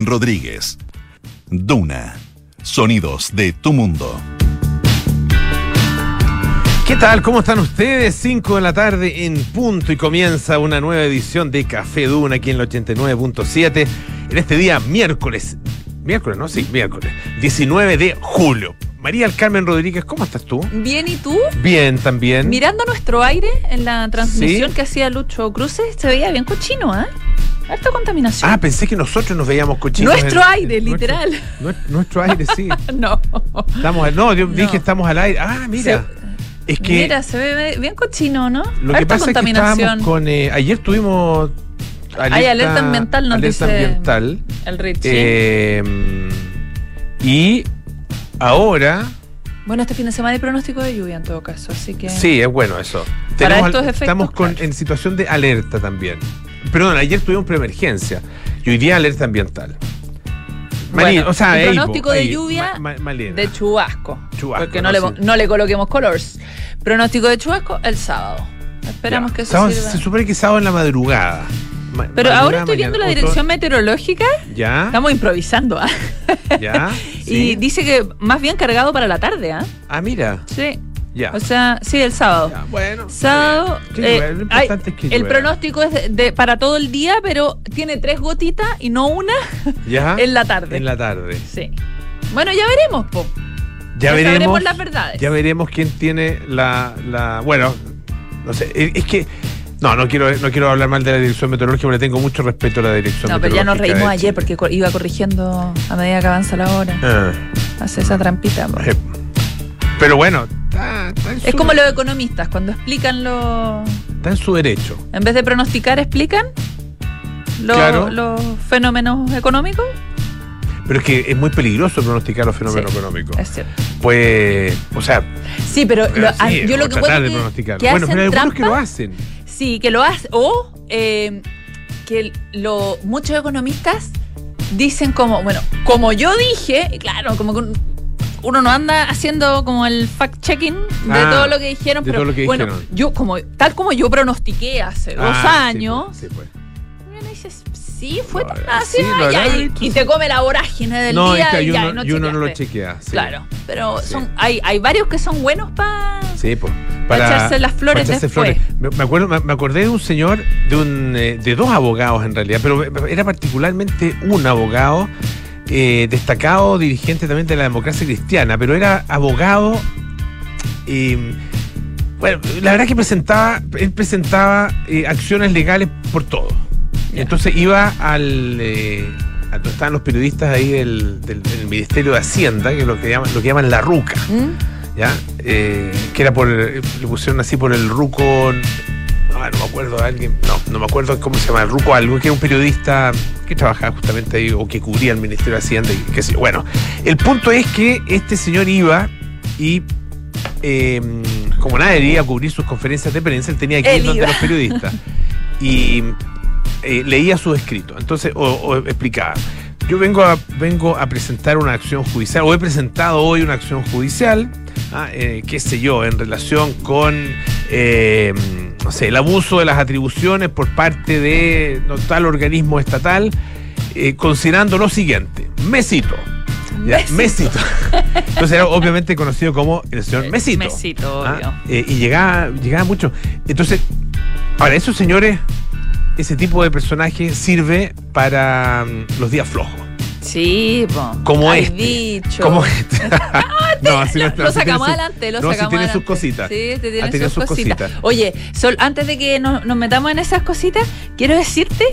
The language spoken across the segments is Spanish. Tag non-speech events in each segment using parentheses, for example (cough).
Rodríguez. Duna. Sonidos de tu mundo. ¿Qué tal? ¿Cómo están ustedes? 5 de la tarde en punto y comienza una nueva edición de Café Duna aquí en el 89.7 en este día miércoles. Miércoles, ¿no? Sí, miércoles. 19 de julio. María del Carmen Rodríguez, ¿cómo estás tú? Bien, ¿y tú? Bien, también. Mirando nuestro aire en la transmisión Sí. que hacía Lucho Cruces, se veía bien cochino, ¿eh? Harta contaminación. Ah, pensé que nosotros nos veíamos cochinos. Nuestro en- aire, en literal. Nuestro, nuestro aire, sí. (laughs) no. Estamos, no, yo No. dije estamos al aire. Ah, mira. es que Mira, se ve bien cochino, ¿no? lo que pasa es que contaminación. estábamos con. eh, ayer tuvimos. Hay alerta ambiental, nos alerta dice ambiental. El Richie. Eh, y ahora, bueno, este fin de semana hay pronóstico de lluvia en todo caso, así que. sí, es bueno eso. Para Tenemos- estos efectos, estamos con, claro. en situación de alerta también. Perdón, ayer tuvimos preemergencia y hoy día alerta ambiental. Bueno, o sea, el pronóstico de lluvia Ma- Ma- Malena. De chubasco. Chubasco, Porque no, no, le, no le coloquemos colors. Pronóstico de chubasco el sábado. Esperamos Ya. que eso Sábado- sirva. Se supone que sábado en la madrugada. Ma- Pero ahora estoy viendo mañana, la dirección meteorológica. Ya, Estamos improvisando, ¿ah? ya. (laughs) Y dice que más bien cargado para la tarde, ¿ah? Ah, mira, Sí. Ya. O sea, sí, el sábado. Bueno. Sábado. eh, llueva, lo hay- importante es que el pronóstico es de, de- para todo el día, pero tiene tres gotitas y no una (laughs) en la tarde. En la tarde. Sí. Bueno, ya veremos, po. Ya, Ya veremos. las verdades. Ya veremos quién tiene la, la. Bueno, no sé. Es es que. No, no quiero, no quiero hablar mal de la dirección meteorológica porque le tengo mucho respeto a la dirección No, pero ya nos meteorológica reímos ayer porque iba corrigiendo a medida que avanza la hora. Ah, Hace esa trampita. po. eh, pero bueno, está, está en Es como los economistas, cuando explican lo. está en su derecho. En vez de pronosticar, explican Claro. los fenómenos económicos. Pero es que es muy peligroso pronosticar los fenómenos Sí. económicos. Es cierto. Pues, o sea, Sí, pero lo- ah, sí, yo o lo que encuentro de que- pronosticar. que Bueno, pero hay algunos que lo trampa, hacen. Sí, que lo hacen. O eh, que lo, muchos economistas dicen como, bueno, como yo dije, claro, como un- uno no anda haciendo como el fact-checking de Ah, todo lo que dijeron, de pero todo lo que bueno, dijeron. yo como tal como yo pronostiqué hace dos Ah, años, Sí, pues, sí, uno dice, sí, fue tan así, sí, lo ay, habrá ay, dicho, y sí. te come la vorágine del No, día es que hay y ya, uno, no y uno no lo chequeaste. chequea. sí. Claro, pero Sí. son hay, hay varios que son buenos para Sí, pues. Para echarse las flores para después. Me, me acuerdo, me, me acordé de un señor, de un eh, de dos abogados en realidad, pero era particularmente un abogado eh, destacado, dirigente también de la democracia cristiana, pero era abogado. eh, bueno, la verdad que presentaba, él presentaba eh, acciones legales por todo. Entonces iba al eh, a donde estaban los periodistas ahí del, del- del Ministerio de Hacienda, que es lo que llaman, lo que llaman la ruca. ¿Mm? ¿ya? Que era por, le pusieron así por el Ruco, no, no me acuerdo, alguien, no, no me acuerdo cómo se llama, el Ruco algo, que era un periodista que trabajaba justamente ahí o que cubría el Ministerio de Hacienda y qué sé yo. Bueno, el punto es que este señor iba y eh, como nadie iba a cubrir sus conferencias de prensa, él tenía que ir donde los periodistas (laughs) y eh, leía sus escritos, entonces, o, o explicaba. Yo vengo a, vengo a presentar una acción judicial, o he presentado hoy una acción judicial, ah, eh, qué sé yo, en relación con, eh, no sé, el abuso de las atribuciones por parte de no, tal organismo estatal, eh, considerando lo siguiente, Mesito. ¿ya? Mesito. Mesito. (laughs) Entonces era obviamente conocido como el señor Mesito. Mesito, Ah, obvio. eh, y llegaba, llegaba mucho. Entonces, ahora, esos señores, ese tipo de personaje sirve para mm, los días flojos. Sí, po. Como este. bicho. Como (laughs) este. no, así no Lo, está, lo tiene sacamos su- adelante, lo no, sacamos tiene sus adelante. cositas. Sí, te Ah, tiene tiene sus, sus cositas. cositas. Oye, Sol, antes de que nos, nos metamos en esas cositas, quiero decirte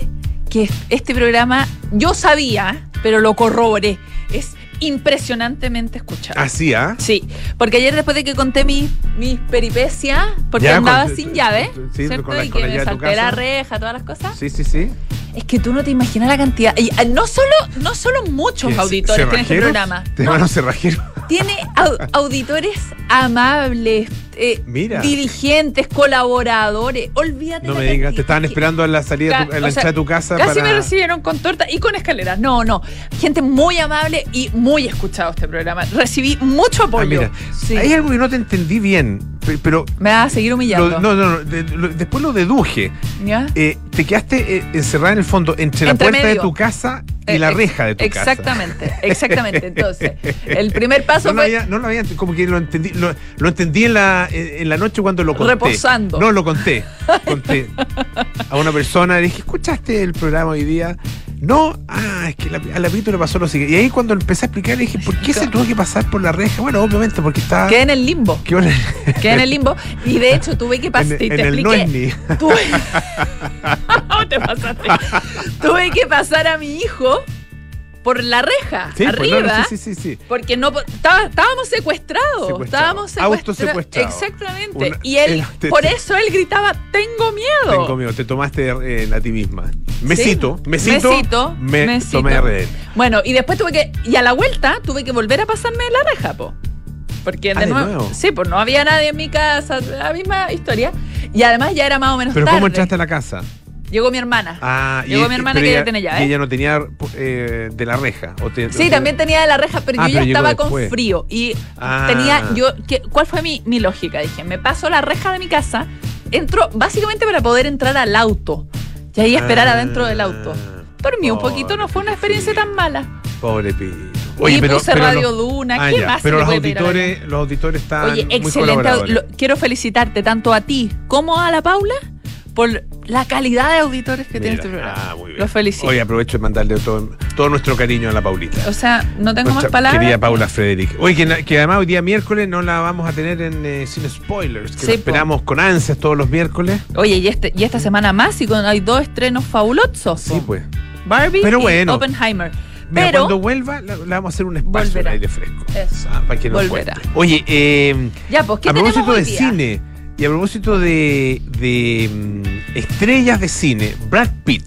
que este programa yo sabía, pero lo corroboré. Es impresionantemente escuchado. Así, ¿ah? Sí, porque ayer después de que conté mis mis peripecias, porque Ya, andaba con- sin llave, sí, ¿cierto? con la- y que me salté la reja, todas las cosas. Sí, sí, sí. Es que tú no te imaginas la cantidad. Y, ah, no solo, no solo muchos ¿Qué, auditores tiene este programa. ¿Te no, van a tiene au- auditores amables, eh, Mira. dirigentes, colaboradores. Olvídate No me digas, te estaban esperando en la salida, de tu- Ca- en la de tu casa Casi para... me recibieron con torta y con escaleras. No, no. Gente muy amable y muy escuchado este programa. Recibí mucho Ah, apoyo. mira, Sí. hay algo que no te entendí bien, pero... Me vas a seguir humillando. lo- no, no, no, de- lo- después lo deduje. ¿Ya? Eh, te quedaste eh, encerrada en el fondo entre la puerta de tu casa y la ex- reja de tu exactamente, Exactamente, Entonces, (laughs) el primer paso No lo, fue. había, no lo había, como que lo entendí, lo, lo entendí en la, en en la noche cuando lo conté. Reposando. No, lo conté. Conté a una persona, le dije, ¿escuchaste el programa hoy día? No, ah, es que la- al lapito le pasó lo siguiente. Y ahí cuando empecé a explicar, le dije, ¿por qué (laughs) se tuvo que pasar por la reja? Bueno, obviamente porque estaba... Quedé en el limbo. (laughs) ¿Qué hora? Quedé en el limbo. Y de hecho tuve que (laughs) pasar. En, te en el no expliqué. es ni. Tuve... te pasaste. Tuve que pasar a mi hijo por la reja, Sí, pues, arriba. no, sí, sí, sí. Porque no estaba- estábamos secuestrados. Estábamos secuestrados. Autosecuestrados. Exactamente. Una- y él, el- por eso él gritaba, tengo miedo. Tengo miedo, te tomaste eh, a ti misma. Mesito, mesito, Mesito, me mesito. tomé rehén. Bueno, y después tuve que. Y a la vuelta tuve que volver a pasarme la reja, po. Porque Ah, de ¿de nuevo, nuevo? Sí, pues no había nadie en mi casa, la misma historia. Y además ya era más o menos Pero tarde. ¿cómo entraste a la casa? Llegó mi hermana. Ah, Llegó mi hermana pero que ya ella- tiene Y llave. ella no tenía eh, de la reja. o te- Sí, o- también tenía de la reja, pero Ah, yo ya pero estaba con frío. Y Ah. tenía. yo ¿qué- ¿Cuál fue mi, mi lógica? Dije, me paso la reja de mi casa, entro básicamente para poder entrar al auto. Y ahí esperar Ah, adentro del auto. Dormí un poquito, no fue una experiencia tan mala. Pobre Pito. y puse Radio los- Duna. Ah, ¿Qué ya, más Pero los auditores, los auditores están Oye, muy excelente. Lo- quiero felicitarte tanto a ti como a la Paula por la calidad de auditores que tiene Mira, este programa. ah, muy bien. Los felicito. Oye, aprovecho de mandarle todo, todo nuestro cariño a la Paulita. o sea, no tengo Nuestra más palabras. Querida Paula Frederick. Oye, que, que además hoy día miércoles no la vamos a tener en eh, Sin Spoilers, que Sí, la po. esperamos con ansias todos los miércoles. Oye, y, este, y esta semana más y con, hay dos estrenos fabulosos. Sí, po. pues. Barbie Pero y bueno. Oppenheimer. Mira, Pero, cuando vuelva, le, le vamos a hacer un espacio de aire fresco. Eso. Ah, para que nos Volverá. cuente. Oye, eh, ya, pues, ¿qué a tenemos propósito hoy de día? cine y a propósito de, de, mm, estrellas de cine, Brad Pitt.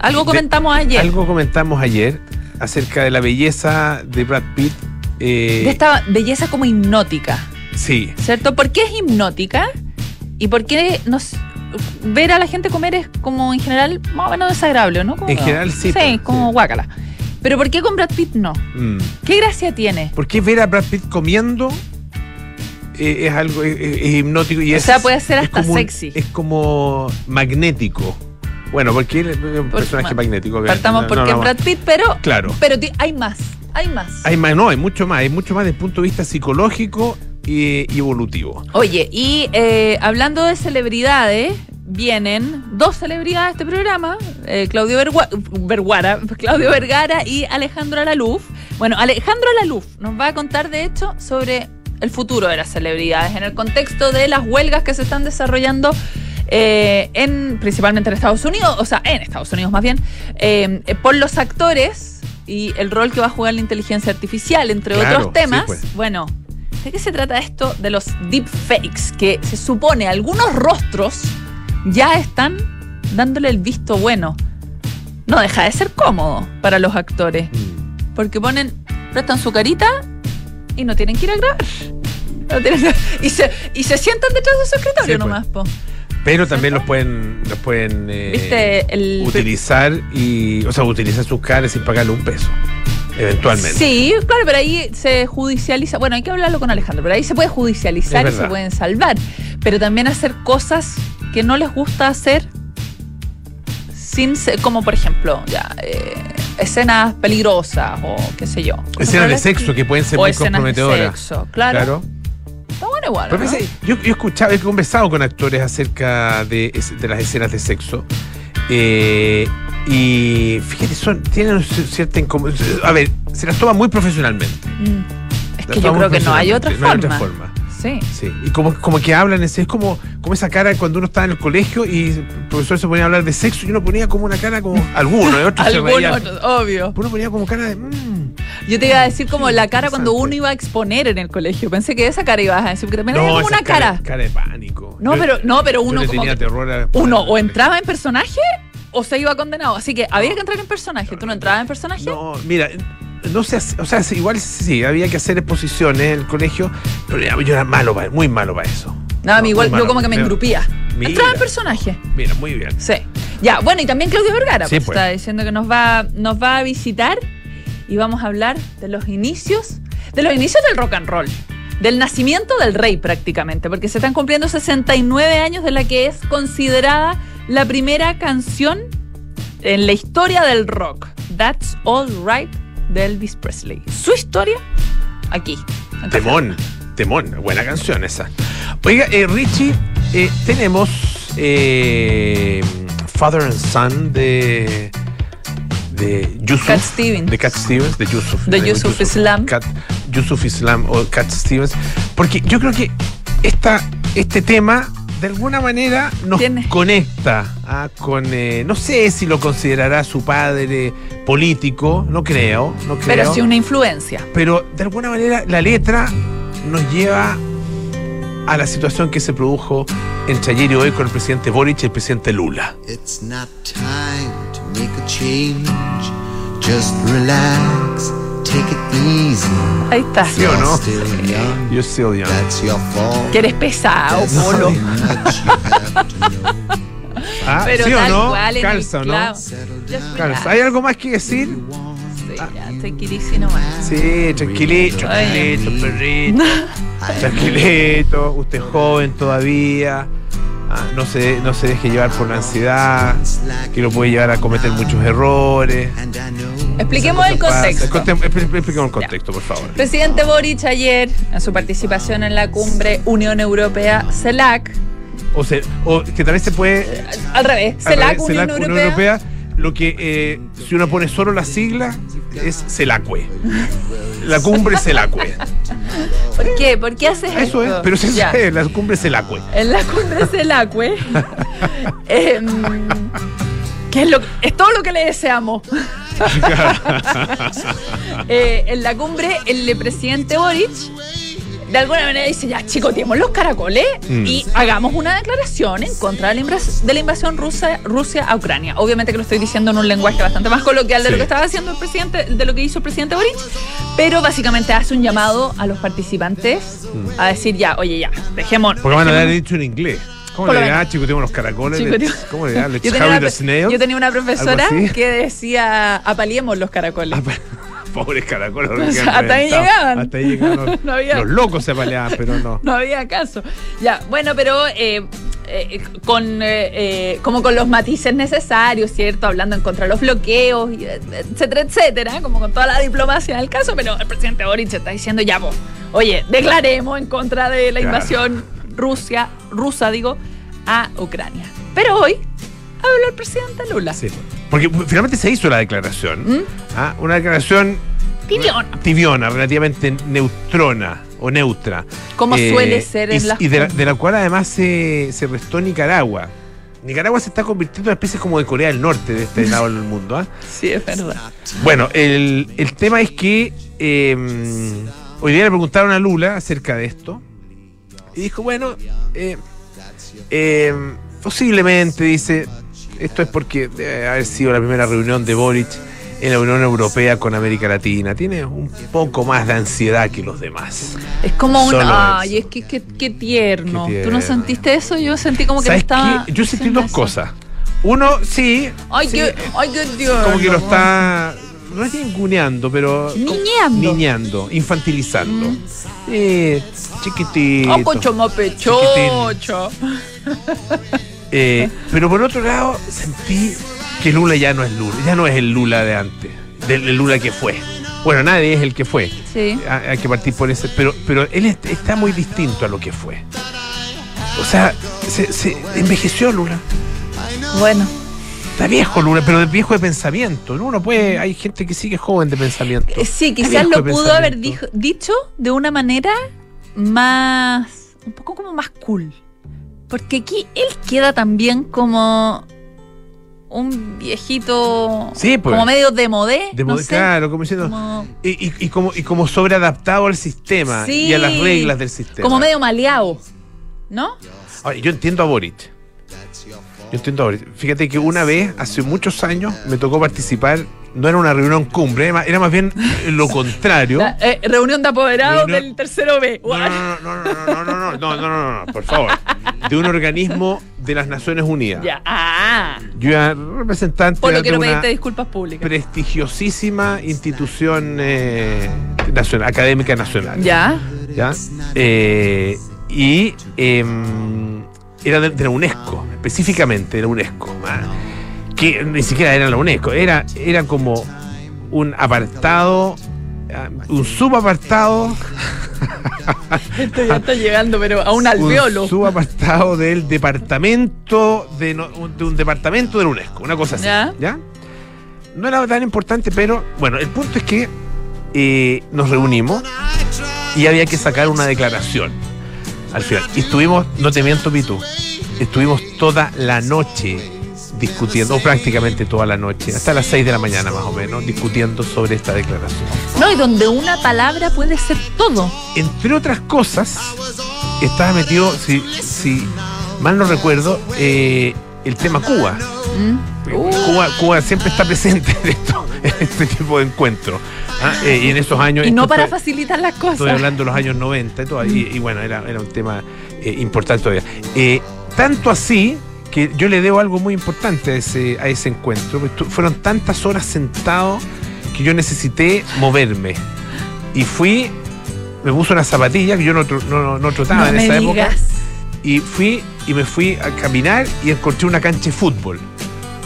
Algo De- comentamos ayer. Algo comentamos ayer acerca de la belleza de Brad Pitt. eh, De esta belleza como hipnótica, Sí, ¿cierto? ¿Por qué es hipnótica? ¿Y por qué nos ver a la gente comer es como en general más o menos desagradable, ¿no? Como- En general sí, Sí, como sí. guácala. Pero ¿por qué con Brad Pitt no? Mm. ¿Qué gracia tiene? ¿Por qué ver a Brad Pitt comiendo es algo es, es- es hipnótico y O es, sea, puede ser hasta como sexy. es como magnético. Bueno, porque él es un Por- personaje ma- magnético. Partamos No, porque no. Brad Pitt, pero, Claro. pero hay más, hay más. Hay más, no, hay mucho más, hay mucho más desde el punto de vista psicológico y, y evolutivo. Oye, y eh, hablando de celebridades, vienen dos celebridades de este programa, eh, Claudio Verguara, (laughs) Claudio Vergara y Alejandro Alaluf. Bueno, Alejandro Alaluf nos va a contar, de hecho, sobre el futuro de las celebridades en el contexto de las huelgas que se están desarrollando eh, en principalmente en Estados Unidos, o sea, en Estados Unidos más bien, eh, eh, por los actores y el rol que va a jugar la inteligencia artificial, entre Claro, otros temas. sí, pues. Bueno, ¿de qué se trata esto de los deepfakes? Que se supone algunos rostros ya están dándole el visto bueno. No deja de ser cómodo para los actores, Mm. porque ponen, prestan su carita y no tienen que ir a grabar. No tienen- y, se, y se sientan detrás de su escritorio Sí, pues. nomás, po. Pero también los pueden, los pueden eh, ¿Viste el- utilizar y, o sea, utilizar sus caras sin pagarle un peso, eventualmente. Sí, claro, pero ahí se judicializa. Bueno, hay que hablarlo con Alejandro, pero ahí se puede judicializar y se pueden salvar. Pero también hacer cosas que no les gusta hacer sin ser, como por ejemplo, ya, eh, escenas peligrosas o qué sé yo. Escenas de sexo que pueden ser o muy escenas de comprometedoras. sexo, claro. Claro. Está bueno igual. Pero ¿no? pensé, yo, yo he escuchado, he conversado con actores acerca de, de las escenas de sexo. eh, y fíjate, son, tienen cierta incomodidad. A ver, se las toma muy profesionalmente. Mm. Es que yo creo que no hay otra forma. No hay otra forma. Sí. Sí, y como, como que hablan, es, es como, como esa cara cuando uno estaba en el colegio y el profesor se ponía a hablar de sexo y uno ponía como una cara como. (laughs) Alguno, otros se Algunos, reían. otros, obvio. Uno ponía como cara de. mm. Yo te iba a decir como la cara cuando uno iba a exponer en el colegio. Pensé que esa cara ibas a decir, porque también había como una cara. cara. de pánico. No, Yo- pero, no, pero yo uno le como tenía terror a- uno o entraba en personaje o se iba condenado. Así que había que entrar en personaje. ¿Tú no entrabas en personaje? No, mira, no sé, o sea, igual sí, había que hacer exposiciones en el colegio, pero yo era malo, para, muy malo para eso. No, a mí igual, yo como que me engrupía. Mira. Entraba en personaje. Mira, muy bien. Sí. Ya, bueno, y también Claudio Vergara Sí, pues, pues. está diciendo que nos va, nos va a visitar y vamos a hablar de los inicios, de los inicios del rock and roll. Del nacimiento del rey prácticamente, porque se están cumpliendo 69 años de la que es considerada la primera canción en la historia del rock. That's All Right de Elvis Presley. Su historia aquí. en Temón, temón, buena canción esa. Oiga, eh, Richie, eh, tenemos eh, Father and Son de de Yusuf. Cat Stevens. De Cat Stevens, de Yusuf. De Yusuf Islam. Cat- Yusuf Islam o Cat Stevens. Porque yo creo que esta, este tema de alguna manera nos Tiene- conecta ah, con, eh, no sé si lo considerará su padre político, no creo, no creo Pero sí una influencia. pero de alguna manera la letra nos lleva a la situación que se produjo entre ayer y hoy con el presidente Boric y el presidente Lula. It's not time to make a change. Just relax. Ahí está. ¿Sí o no? You're still young. Que eres pesado, Polo. (laughs) ah, Pero ¿sí o no? Cual, Calza, ¿no? Calza. ¿Hay algo más que decir? Sí, ah. tranquilísimo. Sí, tranquilito, tranquilito, perrito. Tranquilito, usted es joven todavía. Ah, no, se, no se deje llevar por la ansiedad, que lo puede llevar a cometer muchos errores. Expliquemos el contexto. Conte- expli- Expliquemos el contexto, por favor. Presidente Boric ayer, en su participación en la cumbre Unión Europea, CELAC, O, sea, o que también se puede al revés, CELAC, Unión, Europea, lo que eh, si uno pone solo la sigla es CELACUE. La cumbre CELACUE. ¿Por qué? ¿Por qué haces Eso es, esto? pero sí, Ya. es, la cumbre CELACUE. En la cumbre CELACUE, em, que es, lo, es todo lo que le deseamos. (laughs) Eh, en la cumbre, el presidente Boric de alguna manera dice, ya chicoteemos los caracoles Mm. y hagamos una declaración en contra de la, invas- de la invasión rusa, Rusia a Ucrania. Obviamente que lo estoy diciendo en un lenguaje bastante más coloquial de Sí. lo que estaba haciendo el presidente, de lo que hizo el presidente Boric, pero básicamente hace un llamado a los participantes a decir ya, oye ya, dejemos... Mm. Porque van a haber dicho en inglés. ¿Cómo Por le lo dirá? menos. Chico, tenemos los caracoles. Let's- ¿Cómo le dirá? (laughs) Let's Yo tenía, una, the yo tenía una profesora que decía apaliemos los caracoles. (laughs) Pobres caracoles. O sea, hasta ahí llegaban. Hasta ahí llegaban. (laughs) Los, No había- los locos se apaleaban, pero no. (laughs) No había caso. Ya, bueno, pero eh, eh, con eh, como con los matices necesarios, ¿cierto? Hablando en contra de los bloqueos, etcétera, etcétera, como con toda la diplomacia del caso, pero el presidente Boric está diciendo, ya, vos, oye, declaremos en contra de la Claro. invasión Rusia, rusa, digo, a Ucrania. Pero hoy habló el presidente Lula. Sí. Porque finalmente se hizo la declaración. ¿Mm? Ah, Una declaración Tibiona. tibiona, relativamente neutrona o neutra. Como Eh, suele ser en y, las y de, la, cumbres. de la cual además se, se restó Nicaragua. Nicaragua se está convirtiendo en una especie como de Corea del Norte de este lado del mundo. ¿ah? (laughs) Sí, es verdad. Bueno, el, el tema es que eh, hoy día le preguntaron a Lula acerca de esto. Y dijo, bueno, eh, eh, posiblemente, dice, esto es porque debe haber sido la primera reunión de Boric en la Unión Europea con América Latina. Tiene un poco más de ansiedad que los demás. Es como un. Ay, es que qué, qué tierno. ¿Tú no sentiste eso? Yo sentí como que ¿Sabes estaba. qué? Yo sentí dos eso. cosas. Uno, sí. Ay, sí, ay, tierno. como que lo está no es ninguneando, pero Niñeando. niñando, infantilizando. Eh, chiquitito. Oh, cocho. (laughs) Eh, (laughs) pero por otro lado, sentí que Lula ya no es Lula, ya no es el Lula de antes, del el Lula que fue. Bueno, nadie es el que fue. Sí. Hay que partir por ese, pero, pero él est- está muy distinto a lo que fue. O sea, se, se envejeció Lula. Bueno, Está viejo Lula, pero de viejo de pensamiento. ¿no? Uno puede, hay gente que sigue joven de pensamiento. eh, sí, quizás lo pudo haber dijo- dicho de una manera más. un poco como más cool. Porque aquí él queda también como. un viejito. Sí, pues. Como medio de modé. De no sé, claro, como diciendo. como, Y, y- y como, y como sobreadaptado al sistema Sí. y a las reglas del sistema. como medio maleado. ¿No? Ahora, yo entiendo a Boric. Entiendo ahora. Fíjate que una vez, hace muchos años, me tocó participar no era una reunión cumbre, era más bien lo contrario. La, eh, reunión de apoderados reunión... del tercero B. No no no, no no no no, no, no, no, no, no, por favor. De un organismo de las Naciones Unidas. Ya, ah. Yo era representante por lo que de una disculpas públicas. prestigiosísima institución eh, nacional, académica nacional. Ya. Ya. Eh, y era de, de la UNESCO, específicamente de la UNESCO. ah. que ni siquiera era la UNESCO, era, era como un apartado, ah, un subapartado, (laughs) Esto ya está llegando, pero a un alveolo. un subapartado del departamento de, no- un- de un departamento de la UNESCO, una cosa así. Ya. ¿Ya? No era tan importante, pero bueno, el punto es que eh, nos reunimos y había que sacar una declaración al final. Y estuvimos, no te miento, Pitu, estuvimos toda la noche discutiendo, o prácticamente toda la noche, hasta las 6 de la mañana más o menos, discutiendo sobre esta declaración. No, y donde una palabra puede ser todo. Entre otras cosas, estaba metido, si, si mal no recuerdo, eh, el tema Cuba. ¿Mm? Uh, Cuba, Cuba siempre está presente en, esto, en este tipo de encuentros. ¿ah? Eh, y en esos años. y no para facilitar las Estoy cosas. hablando de los años 90 y, todo, y, y bueno, era, era un tema eh, importante todavía. Eh, tanto así que yo le debo algo muy importante a ese, a ese encuentro. tu- fueron tantas horas sentado que yo necesité moverme. Y fui, me puse una zapatilla que yo no, no, no trotaba No en esa época. Y fui y me fui a caminar y encontré una cancha de fútbol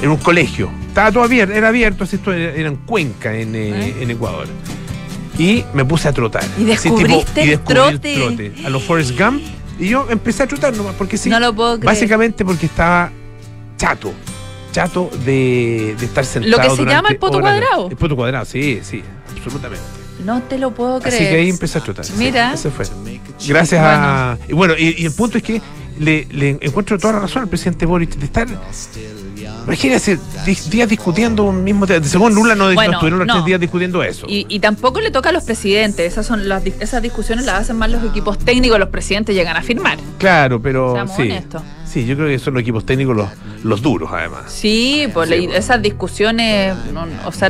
en un colegio. Estaba todo abierto, era abierto, así esto era, era en Cuenca, en, eh, ¿Eh? en Ecuador. Y me puse a trotar. Y Así descubriste el descubrí trote. A los Forrest Gump. Y yo empecé a trotar nomás, porque sí. No lo puedo creer. básicamente porque estaba chato. Chato de, de estar sentado. Lo que se llama el poto cuadrado. El poto cuadrado, sí, sí, absolutamente. No te lo puedo creer. Así que ahí empecé a trotar. sí, Mira. ese fue. Gracias a. Y bueno, y, y el punto es que le, le encuentro toda la razón al presidente Boric de estar. Di- días discutiendo un mismo tema. Según Lula no, no Bueno, estuvieron los no. tres días discutiendo eso. Y, y tampoco le toca a los presidentes. Esas son las, esas discusiones las hacen más los equipos técnicos. Los presidentes llegan a firmar. claro, pero. Seamos Sí, honestos. sí, yo creo que son los equipos técnicos los, los duros, además. Sí, pues Sí, esas discusiones, no, o sea,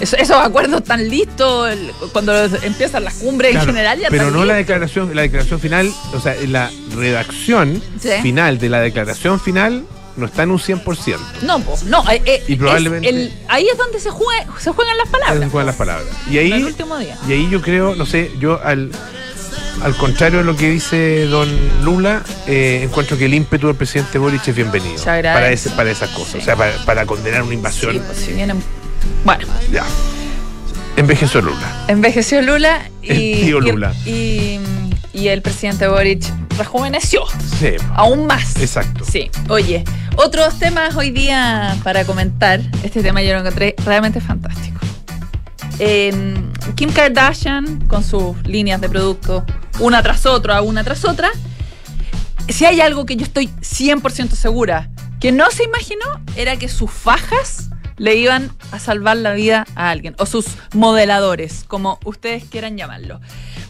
eso- esos acuerdos tan listos el- cuando empiezan las cumbres Claro, en general ya pero están no la declaración, la declaración final, o sea, la redacción Sí. final de la declaración final no está en un 100%. No, pues, no. eh, eh, Y es probablemente- el- ahí es donde se, juega, se juegan las palabras. son las palabras. Y el ahí, último día. y ahí yo creo, no sé, yo al, al contrario de lo que dice don Lula, eh, encuentro que el ímpetu del presidente Boric es bienvenido Se para, ese, para esas cosas, Sí. o sea, para, para condenar una invasión. Sí, pues si vienen. Bueno, Ya. Envejeció Lula. envejeció Lula y. El tío Lula. Y, y el presidente Boric rejuveneció. Sí, Aún más. exacto. Sí, oye, otros temas hoy día para comentar. Este tema yo lo encontré realmente fantástico. Eh, Kim Kardashian con sus líneas de producto, una tras otra, una tras otra. Si hay algo que yo estoy 100% segura que no se imaginó, era que sus fajas le iban a salvar la vida a alguien, o sus modeladores, como ustedes quieran llamarlo.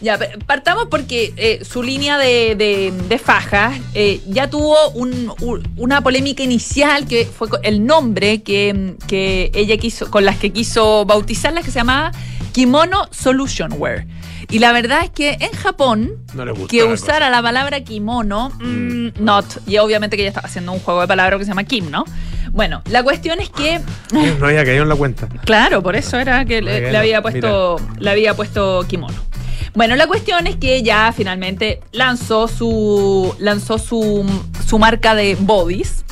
Ya, partamos porque eh, su línea de, de- de fajas eh, ya tuvo un- un- una polémica inicial que fue el nombre que, que ella quiso, con las que quiso bautizarla, que se llamaba Kimono Solution Wear. Y la verdad es que en Japón, No que la usara la palabra kimono, mm, not. Y obviamente que ella estaba haciendo un juego de palabras que se llama Kim, ¿no? Bueno, la cuestión es que. (laughs) No había caído en la cuenta. Claro, por eso era que le había puesto, le había puesto kimono. Bueno, la cuestión es que ya finalmente lanzó su lanzó su, su marca de bodies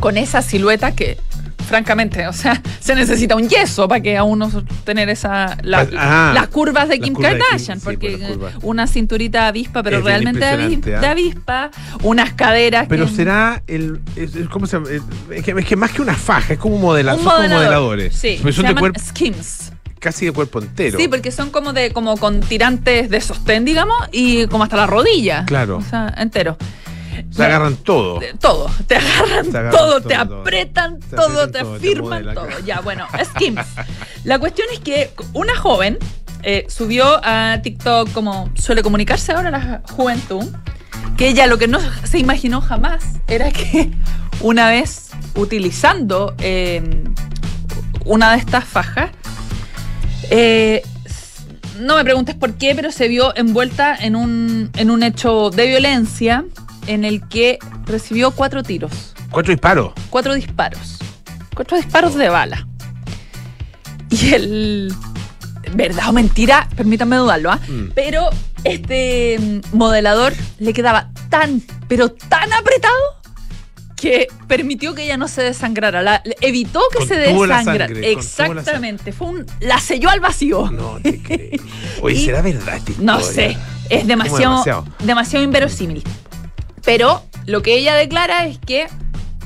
con esa silueta que francamente, o sea, se necesita un yeso para que a uno tener esa la- Ah, las curvas de las Kim curvas de Kim, Kardashian, sí, porque pues, curvas. una cinturita avispa, pero Es realmente de, avis- impresionante, ¿ah? de avispa, unas caderas Pero que- será el. es- es- ¿Cómo se llama? Es que, es que más que una faja, es como un son como modelador. modeladores. Sí, se son de llaman skims. casi de cuerpo entero. Sí, porque son como de como con tirantes de sostén, digamos, y como hasta la rodilla. Claro. O sea, entero. Se agarran todo. Todo, te agarran, Te agarran todo, todo, te apretan Te todo, aprietan te todo, te afirman todo. Ya, bueno, (laughs) Skims. La cuestión es que una joven eh, subió a TikTok como suele comunicarse ahora la juventud, que ella lo que no se imaginó jamás era que (laughs) una vez utilizando eh, una de estas fajas, eh, no me preguntes por qué, pero se vio envuelta en un, en un hecho de violencia en el que recibió cuatro tiros, Cuatro disparos. cuatro disparos, cuatro disparos de bala. Y el... ¿Verdad o mentira? Permítanme dudarlo, ¿ah? Mm. Pero este mm, modelador le quedaba tan, pero tan apretado que permitió que ella no se desangrara, la, evitó que se Contuvo desangrara. sangre, contuvo la Exactamente, fue un, la selló al vacío. No te creo. (laughs) Oye, Y- ¿será verdad esta No sé, es demasiado, demasiado. demasiado inverosímil. Pero lo que ella declara es que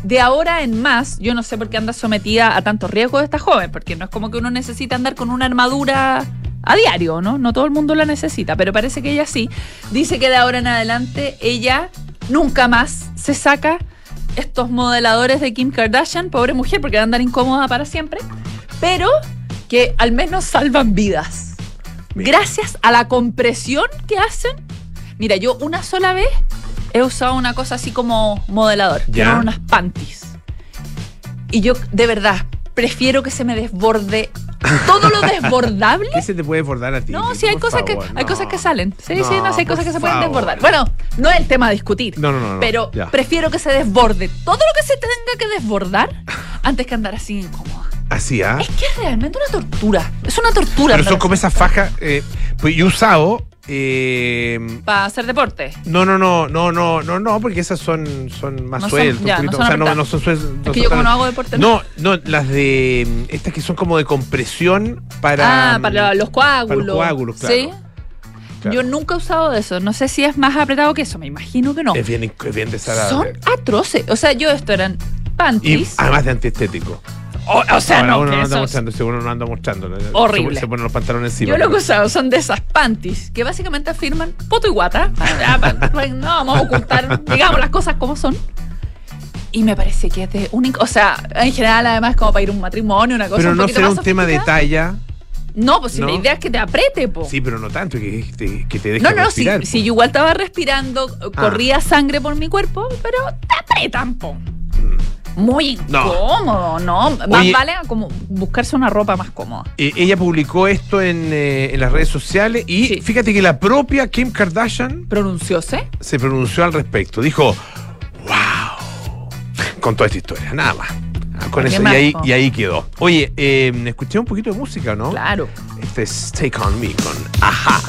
de ahora en más, yo no sé por qué anda sometida a tanto riesgo esta joven, porque no es como que uno necesita andar con una armadura a diario, ¿no? No todo el mundo la necesita, pero parece que ella sí. Dice que de ahora en adelante ella nunca más se saca estos modeladores de Kim Kardashian, pobre mujer, porque va a andar incómoda para siempre, pero que al menos salvan vidas. Mira. Gracias a la compresión que hacen. Mira, yo una sola vez he usado una cosa así como modelador, que eran unas panties. Y yo, de verdad, prefiero que se me desborde todo lo (laughs) desbordable. ¿Qué se te puede bordar a ti? No, sí, hay cosas, que, hay no. cosas que salen. Sí, sí, No, no, sí, hay cosas que se pueden desbordar. Bueno, no es el tema a discutir. No, no, no, no, Pero ya. prefiero que se desborde todo lo que se tenga que desbordar antes que andar así incómoda. Así, ¿ah? Es que es realmente una tortura. Es una tortura. Pero son como esas fajas. Eh, pues yo he usado. eh, Para hacer deporte. no, no, no, no, no, no, no, porque esas son, son más No son- sueltas. no son o sea, no, son sueltas. Es que son yo como no hago deporte. No, no, las de. mm, Estas que son como de compresión para. Ah, para los coágulos. para los coágulos, claro. Sí. Claro. Yo nunca he usado eso. No sé si es más apretado que eso. Me imagino que no. Es bien, es bien Son desagradable. atroces. O sea, yo esto eran Y panties. además de antiestético. O, o sea, Ahora no, uno no anda mostrando, si uno no anda mostrando. Horrible. Se, se ponen los pantalones encima. Yo lo que he usado son de esas panties que básicamente afirman poto y guata. Ah, pa- pa- No vamos a ocultar, digamos, las cosas como son. Y me parece que es de único. O sea, en general, además, como para ir a un matrimonio, una cosa. Pero un no será un tema de talla. No, pues si ¿No? la idea es que te apriete, po. Sí, pero no tanto, que te, que te deje no, no, si, respirar. si yo igual estaba respirando, Ah. corría sangre por mi cuerpo, pero te apretan, po. Muy incómodo, ¿no? Más Oye. vale como buscarse una ropa más cómoda. Eh, ella publicó esto en, eh, en las redes sociales y Sí. fíjate que la propia Kim Kardashian ¿Pronuncióse? se pronunció al respecto. Dijo, wow, con toda esta historia, nada más. Ah, Con ¿Qué eso, y ahí, y ahí quedó. Oye, eh, escuché un poquito de música, ¿no? Claro. Este es Take On Me con Ajá.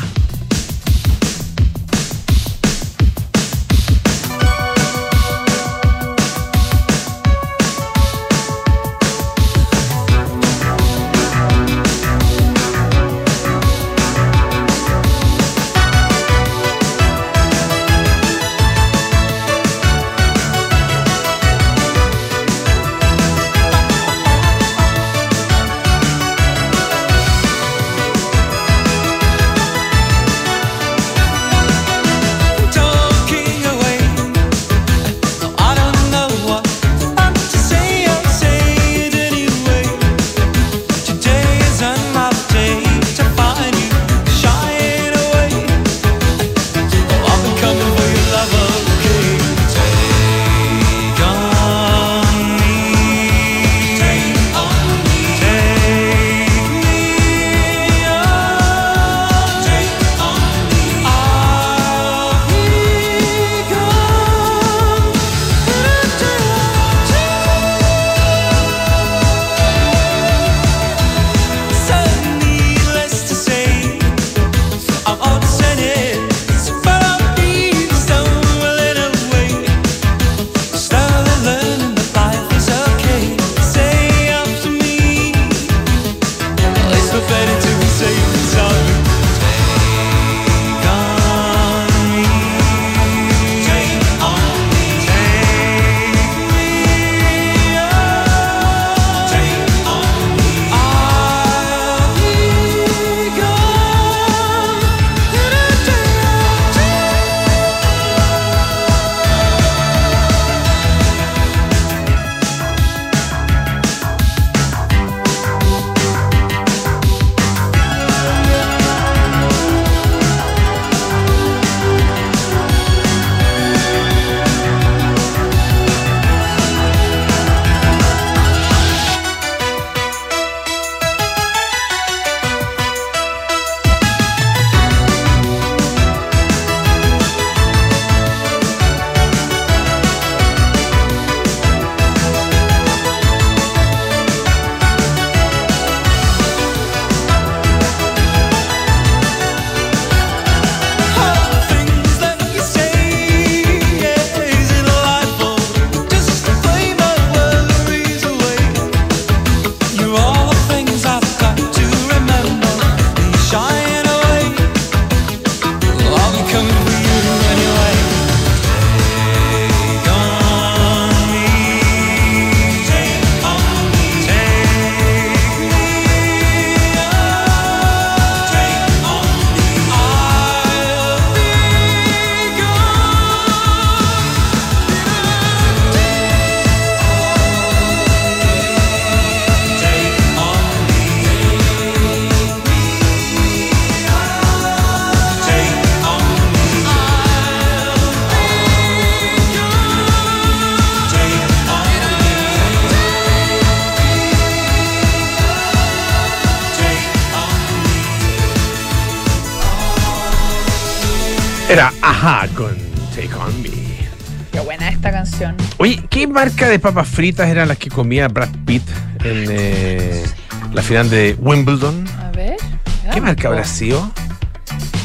Marca de papas fritas eran las que comía Brad Pitt en eh, la final de Wimbledon? A ver. ¿Qué veamos, marca habrá sido?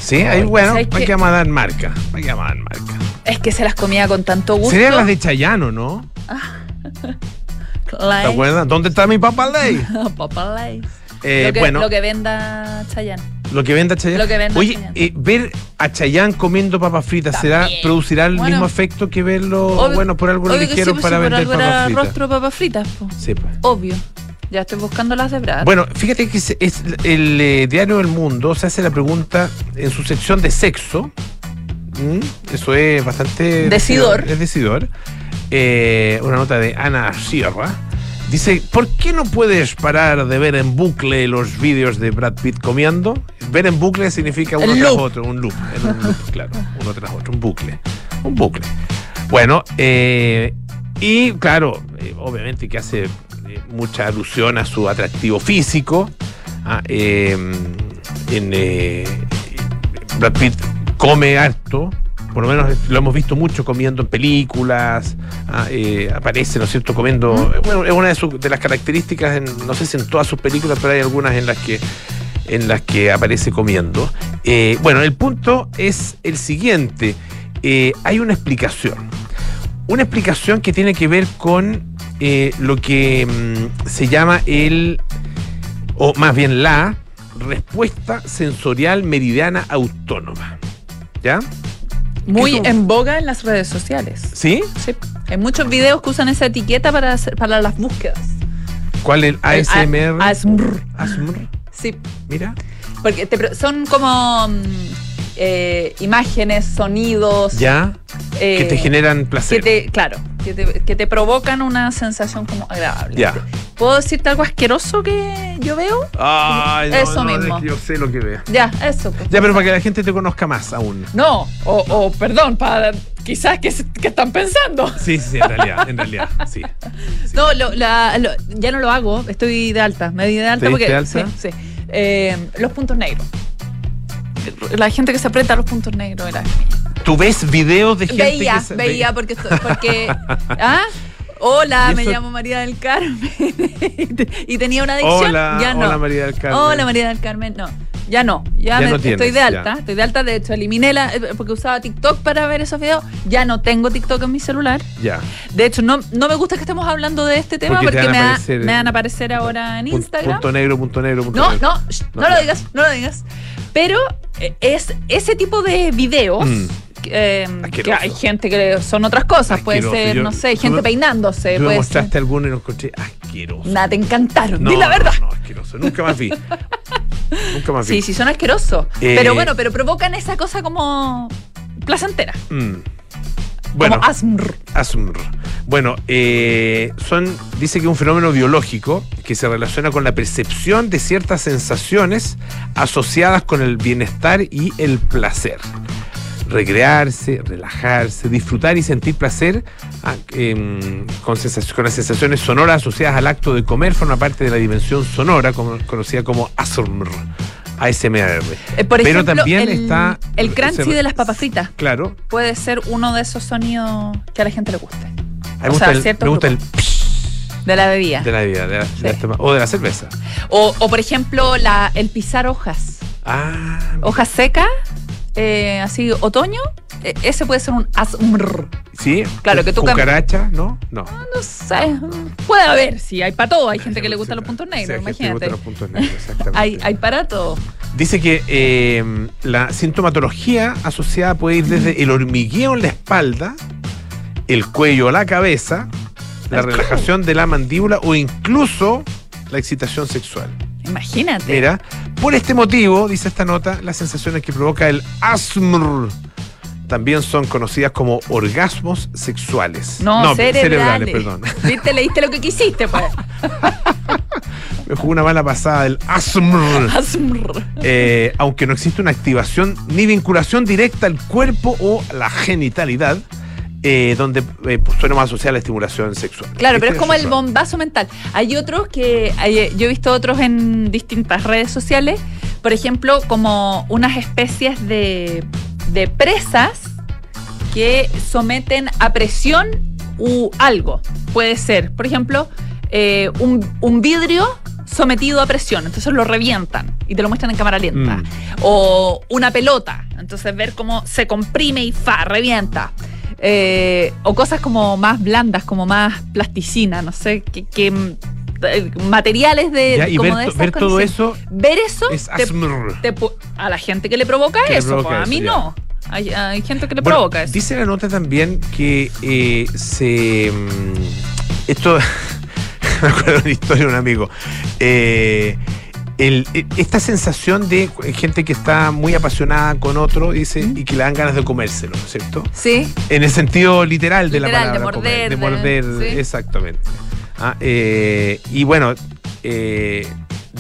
Sí, ahí bueno, ¿sabes hay qué? vamos a dar marca. Vamos a dar marca. Es que se las comía con tanto gusto. Serían las de Chayano, ¿no? (laughs) ¿Te acuerdas? ¿Dónde está mi papá Ley? (laughs) Papa Lays. Eh, lo, que, bueno, lo que venda Chayanne. Lo que venda Chayanne. Lo que venda Oye, Chayanne. eh, ver a Chayanne comiendo papas fritas, ¿será, producirá el Bueno. mismo efecto que verlo, Obvio- bueno, por algo lo que sí, pues, para por vender algo papas fritas? rostro papas fritas, po. Sí, pues. Obvio. Ya estoy buscando las de Brad. Bueno, fíjate que es, es el eh, diario El Mundo se hace la pregunta en su sección de sexo. ¿Mm? Eso es bastante. Decidor. Es decidor. Eh, una nota de Ana Sierra. Dice, ¿por qué no puedes parar de ver en bucle los vídeos de Brad Pitt comiendo? Ver en bucle significa uno tras otro, un loop, en un loop, (laughs) claro, uno tras otro, un bucle, un bucle. Bueno, eh, y claro, eh, obviamente que hace eh, mucha alusión a su atractivo físico. ah, en, eh, Brad Pitt come harto, por lo menos lo hemos visto mucho comiendo en películas, ah, eh, aparece, ¿no es cierto?, comiendo, bueno, es una de, sus- de las características, en- no sé si en todas sus películas, pero hay algunas en las que en las que aparece comiendo. Eh, bueno, el punto es el siguiente, Eh, hay una explicación, una explicación que tiene que ver con eh, lo que mm, se llama el, o más bien la, respuesta sensorial meridiana autónoma. ¿Ya? Muy ¿qué es en boga en las redes sociales. ¿Sí? Sí. Hay muchos videos que usan esa etiqueta para, hacer- para las búsquedas. ¿Cuál es el ASMR? ASMR. ASMR. Sí, Mira. porque te son como mm, eh, imágenes, sonidos. Ya. eh, que te generan que placer. te, claro, que te, que te provocan una sensación como agradable. Ya. ¿Puedo decirte algo asqueroso que yo veo? Ay, no, Eso no, mismo. es que yo sé lo que veo. Ya, eso. pues. Ya, pero para que la gente te conozca más aún. No, o, o, perdón, para quizás que, que están pensando. Sí, sí, sí, en realidad, en realidad, sí. (laughs) No, lo- la- lo- ya no lo hago, estoy de alta, me di de alta ¿Te porque... alta? Sí. Eh, los puntos negros. La gente que se aprieta los puntos negros era ¿Tú ves videos de gente Veía, que se- veía porque, porque (laughs) ¿ah? Hola, ¿Y me llamo María del Carmen (laughs) y te- y tenía una adicción. Hola, ya no. hola María del Carmen. Hola María del Carmen, no. Ya no, ya, Ya me- no estoy de alta, ya. estoy de alta, de hecho eliminé la, eh, porque usaba TikTok para ver esos videos, ya no tengo TikTok en mi celular. Ya. De hecho, no, no me gusta que estemos hablando de este tema Porque me, aparecer, me van a aparecer ahora en Instagram. Punto negro, punto negro, punto No, negro. no, no, No, lo digas, no lo digas. Pero eh, es ese tipo de videos Mm. eh, que hay gente que son otras cosas. Puede ser, Yo- no sé, gente me- peinándose. Tú me mostraste ser. alguno y lo encontré asqueroso. Nada, te encantaron. No, Di la verdad. No, no, asqueroso. Nunca más vi. (laughs) Nunca más vi. Sí, sí, son asquerosos. Eh, pero bueno, pero provocan esa cosa como placentera. Mm. Bueno, como asmr. ASMR. Bueno, eh, son, dice que es un fenómeno biológico que se relaciona con la percepción de ciertas sensaciones asociadas con el bienestar y el placer. Recrearse, relajarse, disfrutar y sentir placer ah, em, con, las sensaciones sonoras asociadas al acto de comer forma parte de la dimensión sonora como- conocida como ASMR. ASMR. Eh, por Pero ejemplo, también el, está- el crunchy de las papas fritas Claro. puede ser uno de esos sonidos que a la gente le guste. A mí O me gusta sea, el, cierto me gusta el grupo. De la bebida. de la bebida, de la- de la- o de la cerveza. O, o, por ejemplo, la, el pisar hojas. Ah, Hojas secas, eh, así otoño, eh, ese puede ser un asmr. sí. Claro, que tú Cucaracha, ¿no? No. No sé, puede haber, sí, hay para todo. Hay gente que le gustan los puntos negros, imagínate. gustan los (laughs) puntos negros, exactamente. Hay, hay para todo. Dice que eh, la sintomatología asociada puede ir desde el hormigueo en la espalda, el cuello a la cabeza, la El relajación de la mandíbula o incluso la excitación sexual. Imagínate. Mira, por este motivo, dice esta nota, las sensaciones que provoca el ASMR también son conocidas como orgasmos sexuales. No, cerebrales. perdón. ¿Viste? Leíste lo que quisiste, pues. (laughs) Me jugó una mala pasada el ASMR. Asmr. Eh, aunque no existe una activación ni vinculación directa al cuerpo o la genitalidad, eh, donde eh, pues, suena más asociada a la estimulación sexual. Claro, pero es como el bombazo mental. Hay otros que hay- yo he visto otros en distintas redes sociales, por ejemplo, como unas especies de de presas que someten a presión u algo. Puede ser, por ejemplo, eh, un, un vidrio sometido a presión, entonces lo revientan y te lo muestran en cámara lenta. Mm. O una pelota, entonces ver cómo se comprime y fa, revienta. Eh, o cosas como más blandas, como más plasticina, no sé, que, que, mm, eh, materiales de, Ya, y como ver, de esas ver todo eso Ver eso es te- asmr. te pu- a la gente que le provoca Que le eso, provoca pues, a mí ya. no. Hay, hay gente que le Bueno, provoca eso. Dice la nota también que eh, se. mm, Esto. (laughs) me acuerdo de una historia de un amigo. Eh, el- e- esta sensación de gente que está muy apasionada con otro dice, y que le dan ganas de comérselo, ¿no es cierto? Sí, En el sentido literal de la de palabra. morder, comer, de de- morder, sí. exactamente. Ah, eh, y bueno, eh,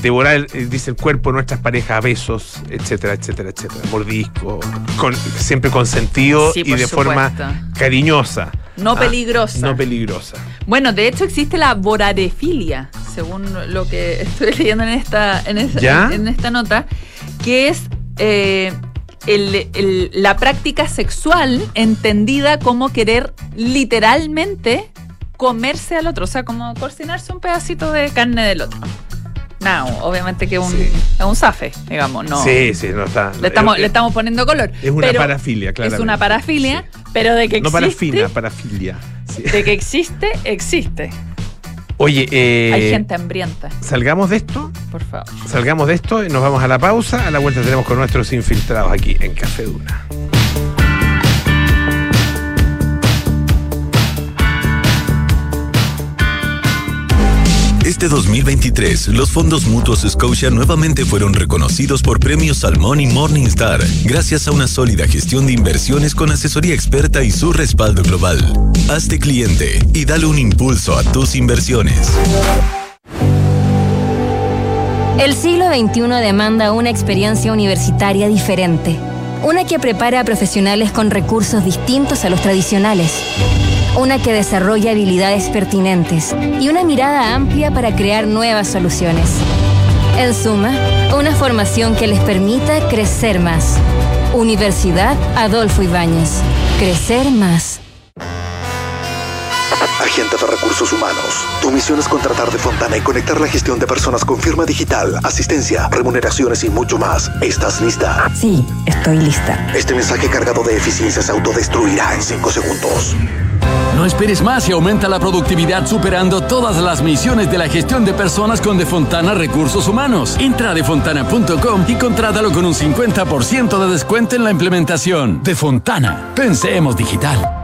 devorar, eh, dice el cuerpo de nuestras parejas a besos, etcétera, etcétera, etcétera. Mordisco, con, siempre consentido Sí, y de forma cariñosa. No Ah, peligrosa. No peligrosa. Bueno, de hecho existe la boradefilia, según lo que estoy (laughs) leyendo en esta, en esta nota, que es eh, el- el- la práctica sexual entendida como querer literalmente comerse al otro, o sea, como cocinarse un pedacito de carne del otro. No, obviamente que un, Sí. es un zafe, digamos, no. Sí, sí, no está. Le estamos, le estamos poniendo color. es una pero parafilia, claro. Es una parafilia, pero de que No existe, parafina, parafilia. sí. de que existe, existe. Oye, eh, Hay gente hambrienta, salgamos de esto. por favor. Salgamos de esto y nos vamos a la pausa. A la vuelta tenemos con nuestros infiltrados aquí en Café Duna. Este 2023, los fondos mutuos Scotia nuevamente fueron reconocidos por premios Salmón y Morningstar, gracias a una sólida gestión de inversiones con asesoría experta y su respaldo global. Hazte cliente y dale un impulso a tus inversiones. El siglo XXI demanda una experiencia universitaria diferente, una que prepara a profesionales con recursos distintos a los tradicionales, una que desarrolla habilidades pertinentes y una mirada amplia para crear nuevas soluciones. En suma, una formación que les permita crecer más. Universidad Adolfo Ibáñez. Crecer más. Agente de Recursos Humanos. Tu misión es contratar de Fontana y conectar la gestión de personas con firma digital, asistencia, remuneraciones y mucho más. ¿Estás lista? Sí, estoy lista. Este mensaje cargado de eficiencia se autodestruirá en 5 segundos. No esperes más y aumenta la productividad superando todas las misiones de la gestión de personas con Defontana Recursos Humanos. Entra a defontana.com y contrátalo con un 50% de descuento en la implementación. Defontana. Pensemos digital.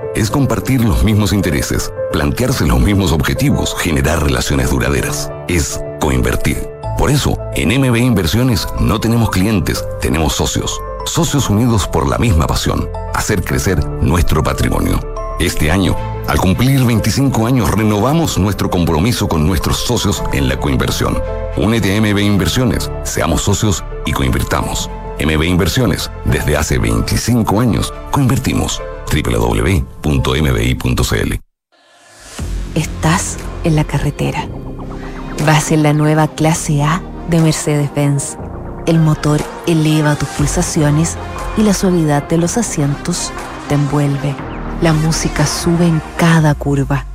Es compartir los mismos intereses, plantearse los mismos objetivos, generar relaciones duraderas. Es coinvertir. Por eso, en MB Inversiones no tenemos clientes, tenemos socios. Socios unidos por la misma pasión, hacer crecer nuestro patrimonio. Este año, al cumplir 25 años, renovamos nuestro compromiso con nuestros socios en la coinversión. Únete a MB Inversiones, seamos socios y coinvirtamos. MB Inversiones, desde hace 25 años, coinvertimos. www.mbi.cl Estás en la carretera. Vas en la nueva clase A de Mercedes-Benz. El motor eleva tus pulsaciones y la suavidad de los asientos te envuelve. La música sube en cada curva.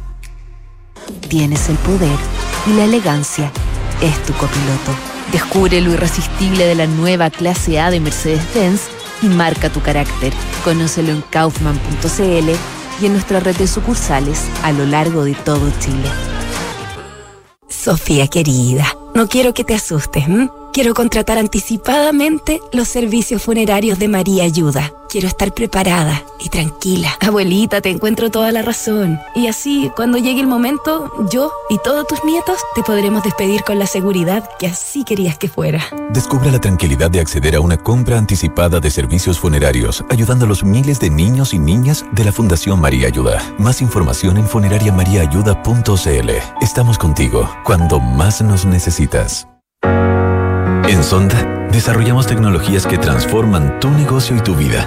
Tienes el poder y la elegancia es tu copiloto. Descubre lo irresistible de la nueva clase A de Mercedes-Benz y marca tu carácter. Conócelo en kaufman.cl y en nuestra red de sucursales a lo largo de todo Chile. Sofía querida, no quiero que te asustes. Quiero contratar anticipadamente los servicios funerarios de María Ayuda. Quiero estar preparada y tranquila. Abuelita, te encuentro toda la razón. Y así, cuando llegue el momento, yo y todos tus nietos te podremos despedir con la seguridad que así querías que fuera. Descubra la tranquilidad de acceder a una compra anticipada de servicios funerarios, ayudando a los miles de niños y niñas de la Fundación María Ayuda. Más información en funerariamariaayuda.cl. Estamos contigo cuando más nos necesitas. En Sonda, desarrollamos tecnologías que transforman tu negocio y tu vida,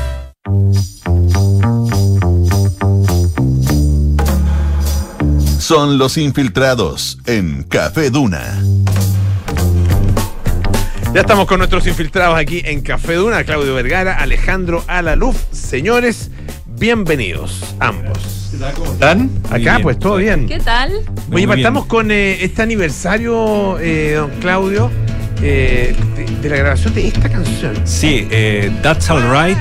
Son los infiltrados en Café Duna. Ya estamos con nuestros infiltrados aquí en Café Duna, Claudio Vergara, Alejandro Alaluf. Señores, bienvenidos ambos. ¿Cómo están? Acá, pues todo bien. ¿Qué tal? Oye, partamos con eh, este aniversario, eh, don Claudio, eh, de, de la grabación de esta canción. Sí, eh, That's Alright,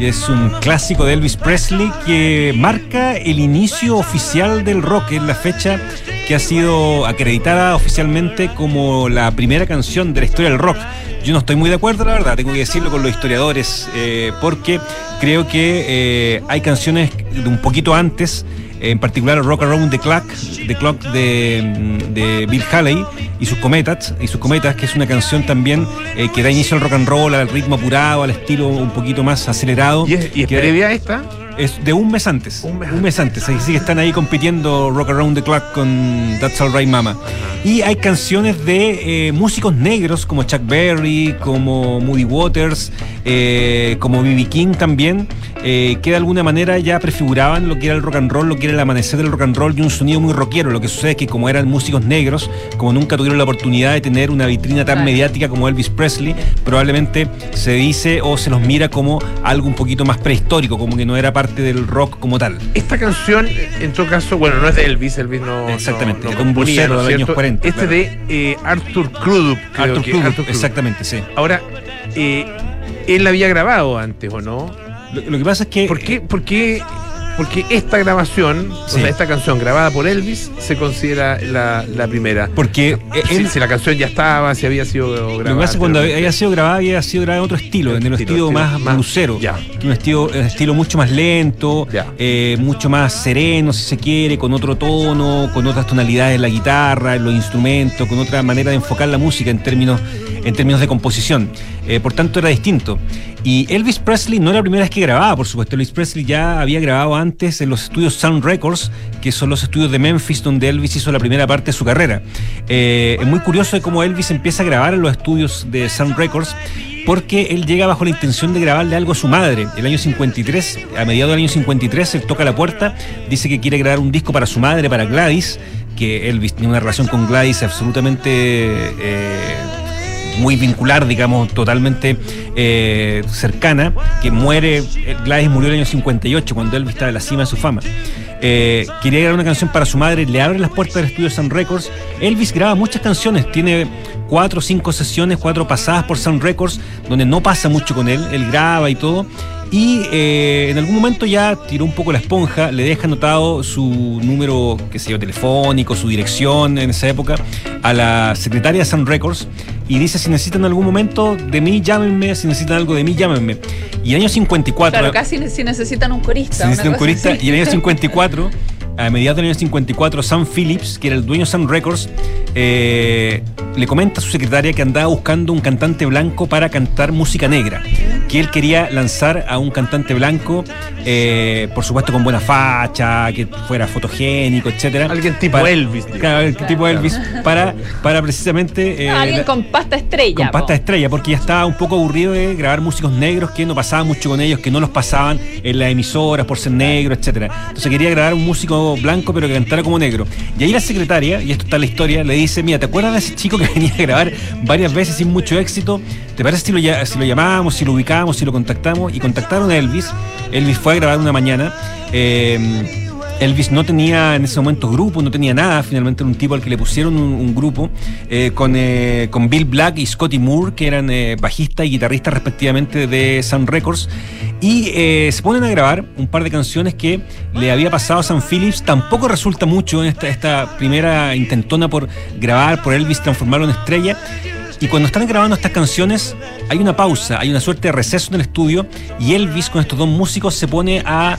es un clásico de Elvis Presley que marca el inicio oficial del rock, es la fecha que ha sido acreditada oficialmente como la primera canción de la historia del rock. Yo no estoy muy de acuerdo, la verdad, tengo que decirlo con los historiadores, eh, porque creo que eh, hay canciones de un poquito antes, en particular Rock Around the Clock, the Clock de, de Bill Haley y sus cometas, y sus cometas, que es una canción también eh, que da inicio al rock and roll, al ritmo apurado, al estilo un poquito más acelerado. ¿Y es, y es que- previa a esta? Es de un mes antes. Un mes, antes. Así que están ahí compitiendo Rock Around the Clock con That's Alright Mama. Y hay canciones de eh, músicos negros como Chuck Berry, como Moody Waters, eh, como B.B. King también, eh, que de alguna manera ya prefiguraban lo que era el rock and roll, lo que era el amanecer del rock and roll y un sonido muy rockero. Lo que sucede es que como eran músicos negros, como nunca tuvieron la oportunidad de tener una vitrina tan mediática como Elvis Presley, probablemente se dice o se los mira como algo un poquito más prehistórico, como que no era parte del rock como tal. Esta canción, en todo caso, bueno, no es de Elvis, Elvis no. Exactamente, no, no de un componía, ¿no de los años cierto? 40, Este claro. de eh, Arthur Crudup. creo Arthur que- Crudup, Arthur Crudup. exactamente, sí. Ahora, eh, él la había grabado antes, ¿o no? Lo, lo que pasa es que. ¿Por qué, por qué, porque esta grabación, o Sí. sea, esta canción grabada por Elvis, se considera la, la primera? Porque Si, él, si la canción ya estaba, si había sido grabada. Lo que pasa cuando había sido grabada, había sido grabada en otro estilo, en el Estilo, estilo, más, más- blusero. ya. Un estilo, estilo mucho más lento, eh, mucho más sereno, si se quiere, con otro tono, con otras tonalidades en la guitarra, en los instrumentos, con otra manera de enfocar la música en términos, en términos de composición. Eh, por tanto, era distinto. Y Elvis Presley no era la primera vez que grababa, por supuesto. Elvis Presley ya había grabado antes en los estudios Sound Records, que son los estudios de Memphis donde Elvis hizo la primera parte de su carrera. Eh, es muy curioso de cómo Elvis empieza a grabar en los estudios de Sound Records porque él llega bajo la intención de grabarle algo a su madre. El año 53, a mediados del año 53, él toca la puerta, dice que quiere grabar un disco para su madre, para Gladys, que Elvis tiene una relación con Gladys absolutamente... eh, muy vincular, digamos, totalmente eh, cercana, que muere, eh, Gladys murió en el año 58, cuando Elvis estaba en la cima de su fama. Eh, quería grabar una canción para su madre, le abre las puertas del estudio Sun Records. Elvis graba muchas canciones, tiene cuatro o cinco sesiones, cuatro pasadas por Sun Records, donde no pasa mucho con él, él graba y todo. Y eh, en algún momento ya tiró un poco la esponja, le deja anotado su número, qué sé yo, telefónico, su dirección en esa época, a la secretaria de Sun Records y dice, si necesitan algún momento de mí, llámenme, si necesitan algo de mí, llámenme. Y el año 54... Claro, casi si necesitan un corista. Se una necesita un corista. así. Y en el año 54, (laughs) a mediados del año 54, Sam Phillips, que era el dueño de Sun Records, eh, le comenta a su secretaria que andaba buscando un cantante blanco para cantar música negra. Que él quería lanzar a un cantante blanco, eh, por supuesto con buena facha, que fuera fotogénico, etcétera. Alguien tipo Para- Elvis. digamos. Claro, el tipo Elvis, para, para precisamente. eh, Alguien la- con pasta estrella. con po. pasta estrella, porque ya estaba un poco aburrido de grabar músicos negros que no pasaba mucho con ellos, que no los pasaban en las emisoras por ser negro, etcétera. Entonces quería grabar un músico blanco pero que cantara como negro. Y ahí la secretaria, y esto está en la historia, le dice, mira, ¿te acuerdas de ese chico que (laughs) venía a grabar varias veces sin mucho éxito? ¿Te parece si lo, si lo llamamos, si lo ubicamos, si lo contactamos? Y contactaron a Elvis. Elvis fue a grabar una mañana. eh, Elvis no tenía en ese momento grupo, no tenía nada. Finalmente era un tipo al que le pusieron un, grupo eh, con, eh, con Bill Black y Scotty Moore, que eran eh, bajistas y guitarristas respectivamente de Sun Records. Y se ponen a grabar un par de canciones que le había pasado a Sam Phillips. Tampoco resulta mucho en esta, esta primera intentona por grabar, por Elvis transformarlo en estrella. Y cuando están grabando estas canciones, hay una pausa, hay una suerte de receso en el estudio. Y Elvis, con estos dos músicos, se pone a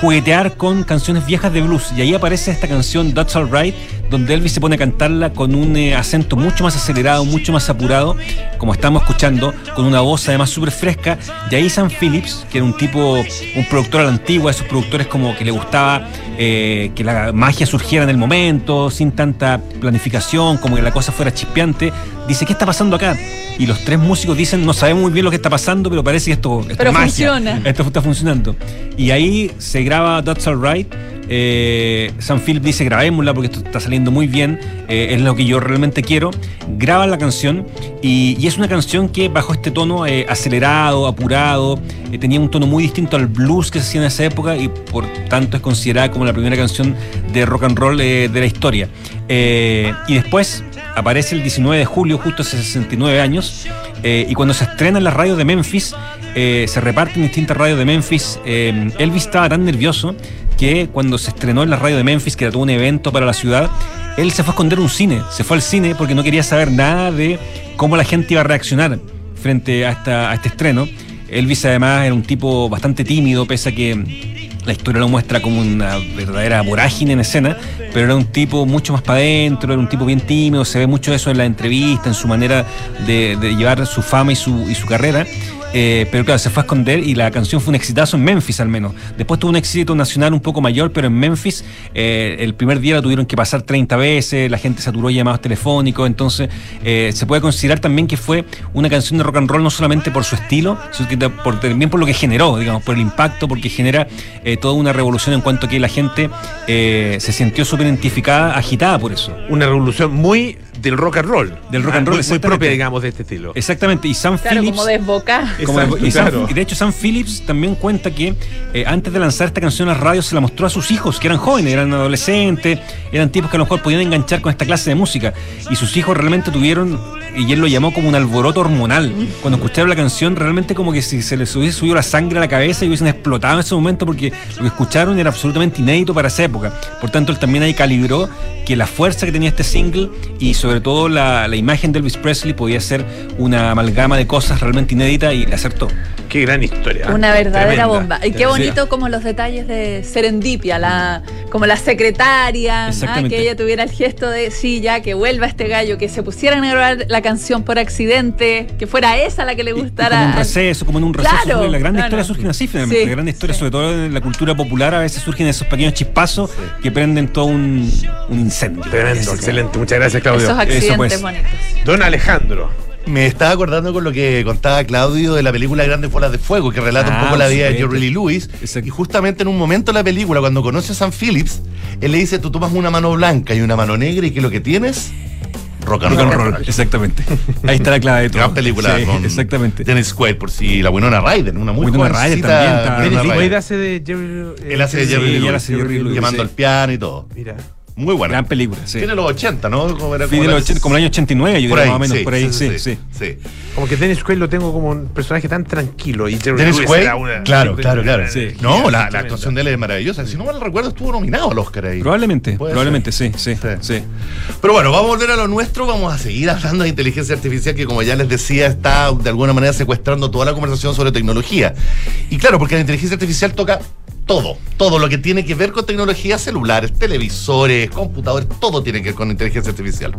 juguetear con canciones viejas de blues. Y ahí aparece esta canción That's Alright, donde Elvis se pone a cantarla con un eh, acento mucho más acelerado, mucho más apurado, como estamos escuchando, con una voz además súper fresca. Y ahí Sam Phillips, que era un tipo, un productor a la antigua, esos productores como que le gustaba eh, que la magia surgiera en el momento, sin tanta planificación, como que la cosa fuera chispeante, dice, ¿qué está pasando acá? Y los tres músicos dicen, no sabemos muy bien lo que está pasando, pero parece que esto, esto Pero es magia. funciona. Esto está funcionando. Y ahí se graba That's Alright. Eh, Sam Phillips dice grabémosla porque esto está saliendo muy bien, eh, es lo que yo realmente quiero. Graban la canción y, es una canción que bajo este tono eh, acelerado, apurado, eh, tenía un tono muy distinto al blues que se hacía en esa época y por tanto es considerada como la primera canción de rock and roll de la historia. Y después aparece el 19 de julio, justo hace 69 años, eh, y cuando se estrena en las radios de Memphis, eh, se reparten distintas radios de Memphis. eh, Elvis estaba tan nervioso que cuando se estrenó en la radio de Memphis, que era todo un evento para la ciudad, él se fue a esconder un cine, se fue al cine porque no quería saber nada de cómo la gente iba a reaccionar frente a este estreno. Elvis además era un tipo bastante tímido, pese a que la historia lo muestra como una verdadera vorágine en escena, pero era un tipo mucho más para adentro, era un tipo bien tímido, se ve mucho eso en la entrevista, en su manera de, de llevar su fama y su, y su carrera. Eh, pero claro, se fue a esconder y la canción fue un exitazo en Memphis al menos. Después tuvo un éxito nacional un poco mayor, pero en Memphis eh, el primer día la tuvieron que pasar 30 veces, la gente saturó llamados telefónicos, entonces eh, se puede considerar también que fue una canción de rock and roll no solamente por su estilo, sino que por- también por lo que generó, digamos, por el impacto, porque genera eh, toda una revolución en cuanto a que la gente eh, se sintió súper identificada, agitada por eso. Una revolución muy del rock and roll. Del rock and Ah, roll, muy- propia, digamos, de este estilo. Exactamente, y Sam Claro, Phillips... como desbocar. Exacto, de- y, Sam- claro. y de hecho, Sam Phillips también cuenta que eh, antes de lanzar esta canción a las radios se la mostró a sus hijos, que eran jóvenes, eran adolescentes, eran tipos que a lo mejor podían enganchar con esta clase de música. Y sus hijos realmente tuvieron, y él lo llamó como un alboroto hormonal. Cuando escucharon la canción, realmente como que si se les hubiese subido la sangre a la cabeza y hubiesen explotado en ese momento porque lo que escucharon era absolutamente inédito para esa época. Por tanto, él también ahí calibró que la fuerza que tenía este single y sobre todo la, la imagen de Elvis Presley podía ser una amalgama de cosas realmente inédita y le acertó. Qué gran historia. Una verdadera Tremenda. bomba. Y qué bonito como los detalles de Serendipia, la, como la secretaria, ah, que ella tuviera el gesto de, sí, ya, que vuelva este gallo, que se pusieran a grabar la canción por accidente, que fuera esa la que le Y gustara. como un receso, como en un receso. Claro, la gran claro. historia surgen así finalmente. Sí, la gran historia, sí. sobre todo en la cultura popular, a veces surgen esos pequeños chispazos que prenden todo un, un incendio. Tremendo, excelente. Muchas gracias, Claudio. Esos accidentes pues. bonitos. Don Alejandro. Me estaba acordando con lo que contaba Claudio de la película Grandes Bolas de Fuego, que relata Ah, un poco la vida de. Jerry Lee Lewis. Exacto. Y justamente en un momento de la película, cuando conoce a Sam Phillips, él le dice, tú tomas una mano blanca y una mano negra y que lo que tienes, rock and Rock and roll. roll, exactamente. Ahí está la clave de todo. Gran película Sí, con exactamente. Dennis Quaid, por si la Winona Ryder, una muy Winona jovencita Ryder también Winona Ryder. Hace de Jerry. Él hace de Jerry Lewis, Lewis, llamando al piano y todo. Mira. Muy buena. Gran película, sí. Tiene los 80, ¿no? Como era como de la- los 80, como el año 89, yo por creo, ahí, más o menos, sí, por ahí, sí, sí, sí. sí. Como que Dennis Quaid lo tengo como un personaje tan tranquilo. Y Jerry Dennis Quaid, una- claro, claro, claro. Sí. No, la, actuación de él es maravillosa. Si no mal recuerdo, estuvo nominado al Oscar ahí. Probablemente, probablemente, sí, sí, Sí. sí. Pero bueno, vamos a volver a lo nuestro. Vamos a seguir hablando de inteligencia artificial, que como ya les decía, está de alguna manera secuestrando toda la conversación sobre tecnología. Y claro, porque la inteligencia artificial toca todo, todo lo que tiene que ver con tecnología, celulares, televisores, computadores, todo tiene que ver con inteligencia artificial.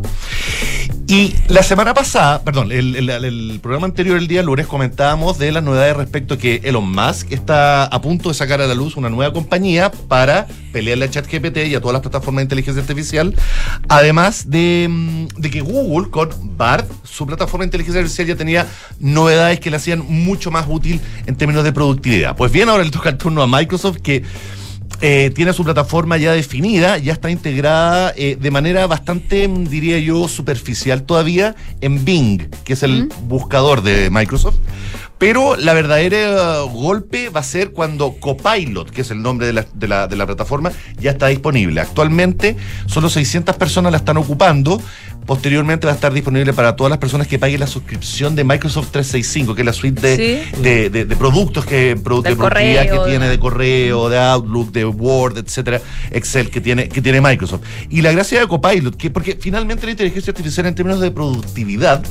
Y la semana pasada, perdón, el, el- el programa anterior, el día lunes, comentábamos de las novedades respecto a que Elon Musk está a punto de sacar a la luz una nueva compañía para pelearle a ChatGPT y a todas las plataformas de inteligencia artificial. Además de, mm, de que Google con BART, su plataforma de inteligencia artificial, ya tenía novedades que le hacían mucho más útil en términos de productividad. Pues bien, ahora le toca el turno a Microsoft que eh, tiene su plataforma ya definida, ya está integrada eh, de manera bastante, mm, diría yo, superficial todavía en Bing, que es el buscador de Microsoft. Pero la verdadera uh, golpe va a ser cuando Copilot, que es el nombre de la, plataforma, ya está disponible. Actualmente solo 600 personas la están ocupando. Posteriormente va a estar disponible para todas las personas que paguen la suscripción de Microsoft 365, que es la suite de, Sí. de- de- de productos que, produ- de productividad correo, que tiene de- correo, de Outlook, de Word, etcétera, Excel que tiene, que tiene Microsoft. Y la gracia de Copilot, que porque finalmente la inteligencia artificial en términos de productividad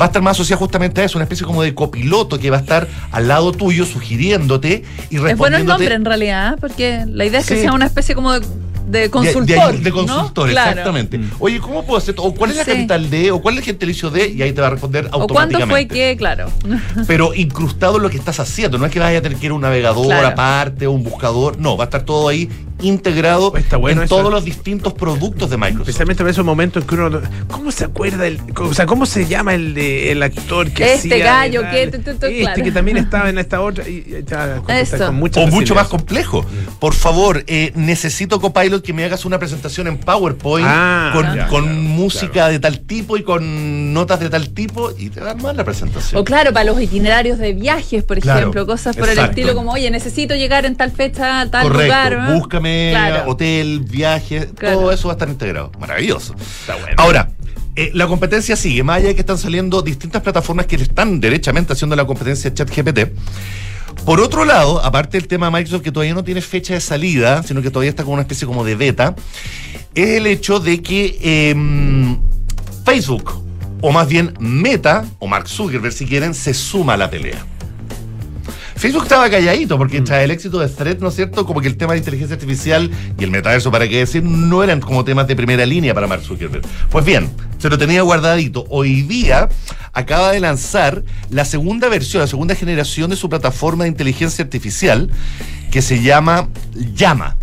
va a estar más asociada justamente a eso, una especie como de copiloto que va a estar al lado tuyo sugiriéndote y Es bueno el respondiéndote. nombre en realidad, porque la idea es que Sí. sea una especie como de, de consultor. De, de consultor, exactamente. Oye, ¿cómo puedo hacer? ¿O cuál es la Sí. capital de? ¿O cuál es el gentilicio de? Y ahí te va a responder ¿O cuánto automáticamente. fue que, claro? (laughs) pero incrustado en lo que estás haciendo. No es que vayas a tener que ir a un navegador Claro. aparte o un buscador. No, va a estar todo ahí integrado bueno en eso. todos los distintos productos de Microsoft. Especialmente en esos momentos en que uno. ¿Cómo se acuerda? El, o sea, ¿cómo se llama el, de- el actor que Este hacía gallo que tu, tu, tu, Este claro. que también (laughs) estaba en esta otra. Y, y ya, contesta Eso. con mucha o mucho más complejo. Por favor, eh, necesito Copilot que me hagas una presentación en PowerPoint Ah, con, ya, con claro, música de tal tipo y con notas de tal tipo y te dan más la presentación. O claro, para los itinerarios de viajes, por Claro, ejemplo, cosas por el estilo como, oye, necesito llegar en tal fecha, a tal Correcto. lugar. ¿no? Búscame Claro. hotel, viaje, Claro. todo eso va a estar integrado. Maravilloso. Ahora, eh, la competencia sigue. Más allá de que están saliendo distintas plataformas que le están derechamente haciendo la competencia ChatGPT. Por otro lado, aparte del tema de Microsoft que todavía no tiene fecha de salida, sino que todavía está como una especie como de beta, es el hecho de que em, Facebook, o más bien Meta, o Mark Zuckerberg si quieren, se suma a la pelea. Facebook estaba calladito porque tras el éxito de Thread, ¿no es cierto? Como que el tema de inteligencia artificial y el metaverso, para qué decir, no eran como temas de primera línea para Mark Zuckerberg. Pues bien, se lo tenía guardadito. Hoy día acaba de lanzar la segunda versión, la segunda generación de su plataforma de inteligencia artificial que se llama Llama.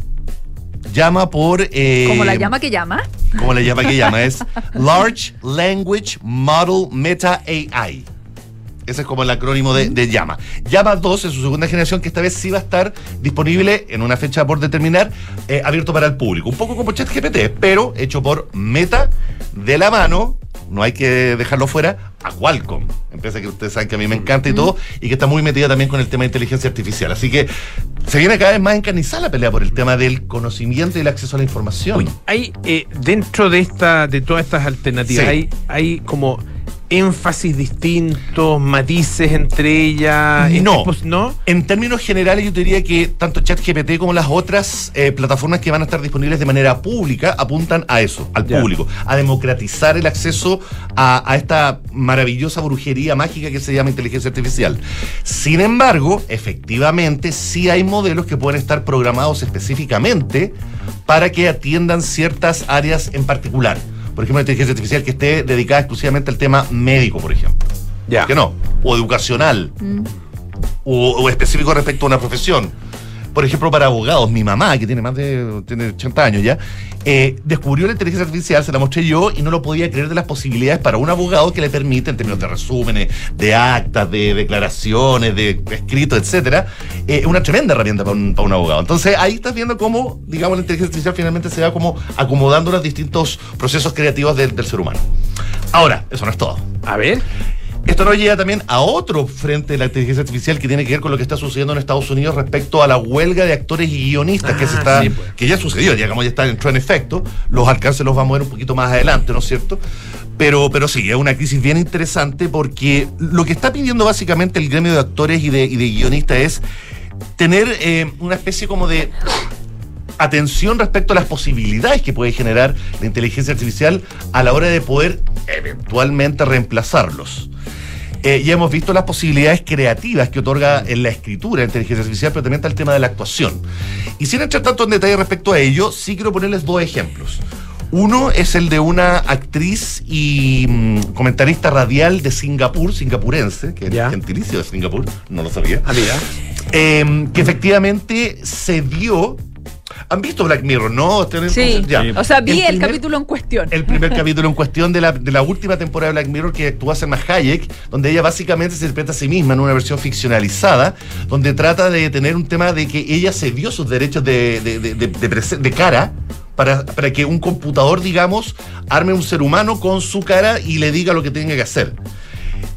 Llama por... eh, Como la llama que llama. ¿Cómo le llama que llama? Es (laughs) Large Language Model Meta AI. Ese es como el acrónimo de, de Llama. Llama 2 es su segunda generación que esta vez sí va a estar disponible en una fecha por determinar, eh, abierto para el público. Un poco como ChatGPT, pero hecho por Meta de la mano, no hay que dejarlo fuera, a Qualcomm. Empresa que ustedes saben que a mí me encanta y todo, y que está muy metida también con el tema de inteligencia artificial. Así que se viene cada vez más encarnizada la pelea por el tema del conocimiento y el acceso a la información. Hay eh, dentro de esta, de todas estas alternativas, Sí. hay, hay como énfasis distintos, matices entre ellas. No. ¿No? En términos generales, yo te diría que tanto ChatGPT como las otras eh, plataformas que van a estar disponibles de manera pública apuntan a eso, al público, a democratizar el acceso a, a esta maravillosa brujería mágica que se llama inteligencia artificial. Sin embargo, efectivamente, sí hay modelos que pueden estar programados específicamente para que atiendan ciertas áreas en particular. Por ejemplo, inteligencia artificial que esté dedicada exclusivamente al tema médico, por ejemplo. Ya. ¿Por qué no? O educacional o, o específico respecto a una profesión. Por ejemplo, para abogados, mi mamá, que tiene más de tiene 80 años ya, eh, descubrió la inteligencia artificial, se la mostré yo y no lo podía creer de las posibilidades para un abogado que le permite, en términos de resúmenes, de actas, de declaraciones, de escritos, etcétera, eh, una tremenda herramienta para un, abogado. Entonces ahí estás viendo cómo, digamos, la inteligencia artificial finalmente se va como acomodando los distintos procesos creativos del ser humano. Ahora, eso no es todo. A ver. Esto nos lleva también a otro frente de la inteligencia artificial que tiene que ver con lo que está sucediendo en Estados Unidos respecto a la huelga de actores y guionistas que se Ah, está, sí, pues. que ya sucedió, digamos, ya está, entró en efecto. Los alcances los vamos a ver un poquito más adelante, ¿no es cierto? Pero, pero sí, es una crisis bien interesante porque lo que está pidiendo básicamente el gremio de actores y de, y de guionistas es tener eh, una especie como de atención respecto a las posibilidades que puede generar la inteligencia artificial a la hora de poder eventualmente reemplazarlos. Eh, ya hemos visto las posibilidades creativas que otorga en la escritura la inteligencia artificial, pero también está el tema de la actuación. Y sin entrar tanto en detalle respecto a ello, sí quiero ponerles dos ejemplos. Uno es el de una actriz y mm, comentarista radial de Singapur, singapurense, que es gentilicio de Singapur, no lo sabía. eh, que efectivamente se dio. ¿Han visto Black Mirror, no? ¿Tienen- Sí. Ya. O sea, vi el, primer- capítulo en cuestión. el primer (laughs) capítulo en cuestión de la, de la última temporada de Black Mirror que actúa Selma Hayek, donde ella básicamente se interpreta a sí misma en una versión ficcionalizada, donde trata de tener un tema de que ella se dio sus derechos de, de, de- de- de prese- de cara. Para, para que un computador, digamos, arme un ser humano con su cara y le diga lo que tenga que hacer.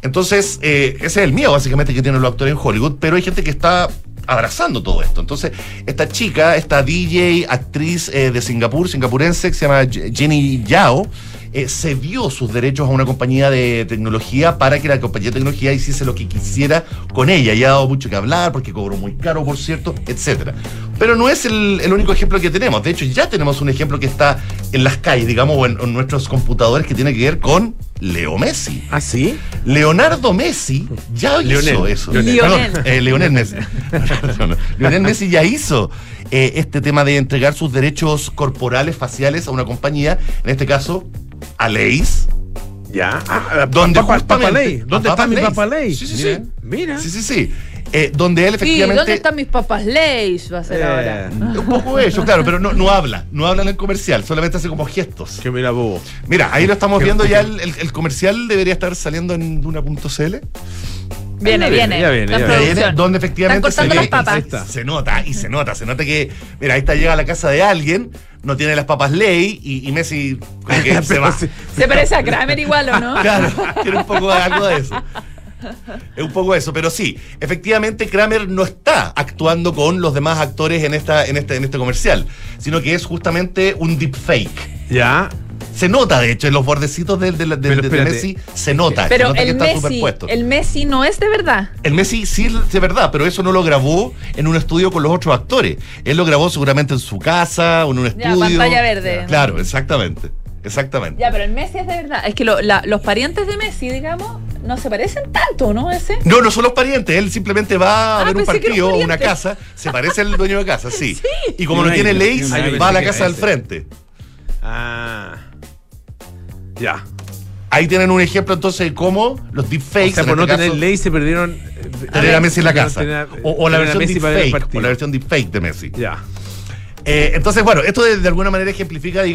Entonces, eh, ese es el miedo básicamente que tienen los actores en Hollywood, pero hay gente que está abrazando todo esto. Entonces, esta chica, esta DJ, actriz eh, de Singapur, singapurense, que se llama Je- Jenny Yao, eh, cedió sus derechos a una compañía de tecnología para que la compañía de tecnología hiciese lo que quisiera con ella. Y ha dado mucho que hablar porque cobró muy caro, por cierto, etcétera. Pero no es el, el único ejemplo que tenemos. De hecho, ya tenemos un ejemplo que está en las calles, digamos, o en, en nuestros computadores que tiene que ver con Leo Messi. ¿Ah, sí? Leonardo Messi ya hizo Lionel. eso. Lionel. Perdón, eh, Lionel Messi. (laughs) Lionel Messi ya hizo eh, este tema de entregar sus derechos corporales, faciales a una compañía, en este caso, a Leis. Ya. Ah, donde Ley. ¿Dónde a está mi Leis. Papa Ley? Sí, sí, Mira, sí. Mira. Sí, sí, sí. Eh, donde él Sí, efectivamente. ¿dónde están mis papas Leys? Va a ser Eh, ahora. Un poco eso, claro, pero no, no habla, no habla en el comercial, solamente hace como gestos. Que mira, bobo. Mira, ahí lo estamos viendo ya, el, el- el comercial debería estar saliendo en Duna.cl. Viene, viene, ya viene, ya en viene. donde efectivamente Están cortando se, se nota y se nota, se nota que, mira, ahí está llega a la casa de alguien, no tiene las papas ley y, y Messi como que (laughs) se va. Se parece a Kramer igual, ¿o no? (laughs) Claro, tiene un poco de algo de eso. Es un poco eso, pero sí, efectivamente Kramer no está actuando con los demás actores en esta, en este, en este comercial, sino que es justamente un deepfake. Ya. Se nota, de hecho, en los bordecitos del, del- del- de. Messi se nota, se Pero nota que el está Messi, superpuesto. el Messi no es de verdad. El Messi sí es de verdad, pero eso no lo grabó en un estudio con los otros actores. Él lo grabó seguramente en su casa o en un Ya, estudio. pantalla verde. Claro, exactamente. Exactamente. Ya, pero el Messi es de verdad. Es que lo- la- los parientes de Messi, digamos, no se parecen tanto, ¿no? Ese. No, no son los parientes. Él simplemente va a Ah, ver un que partido o una casa. Se parece al dueño de casa, sí. (laughs) Sí. Y como no Tiene ley, va a la que casa del frente. Ah. Ya. Ahí tienen un ejemplo entonces de cómo los deepfakes. O sea, por no este tener caso, ley se perdieron. eh, tener a Messi en la tener- casa. tener- O, o la tener versión deepfake. O la versión deepfake de Messi. Ya. Eh, entonces, bueno, esto de, de alguna manera ejemplifica, digamos,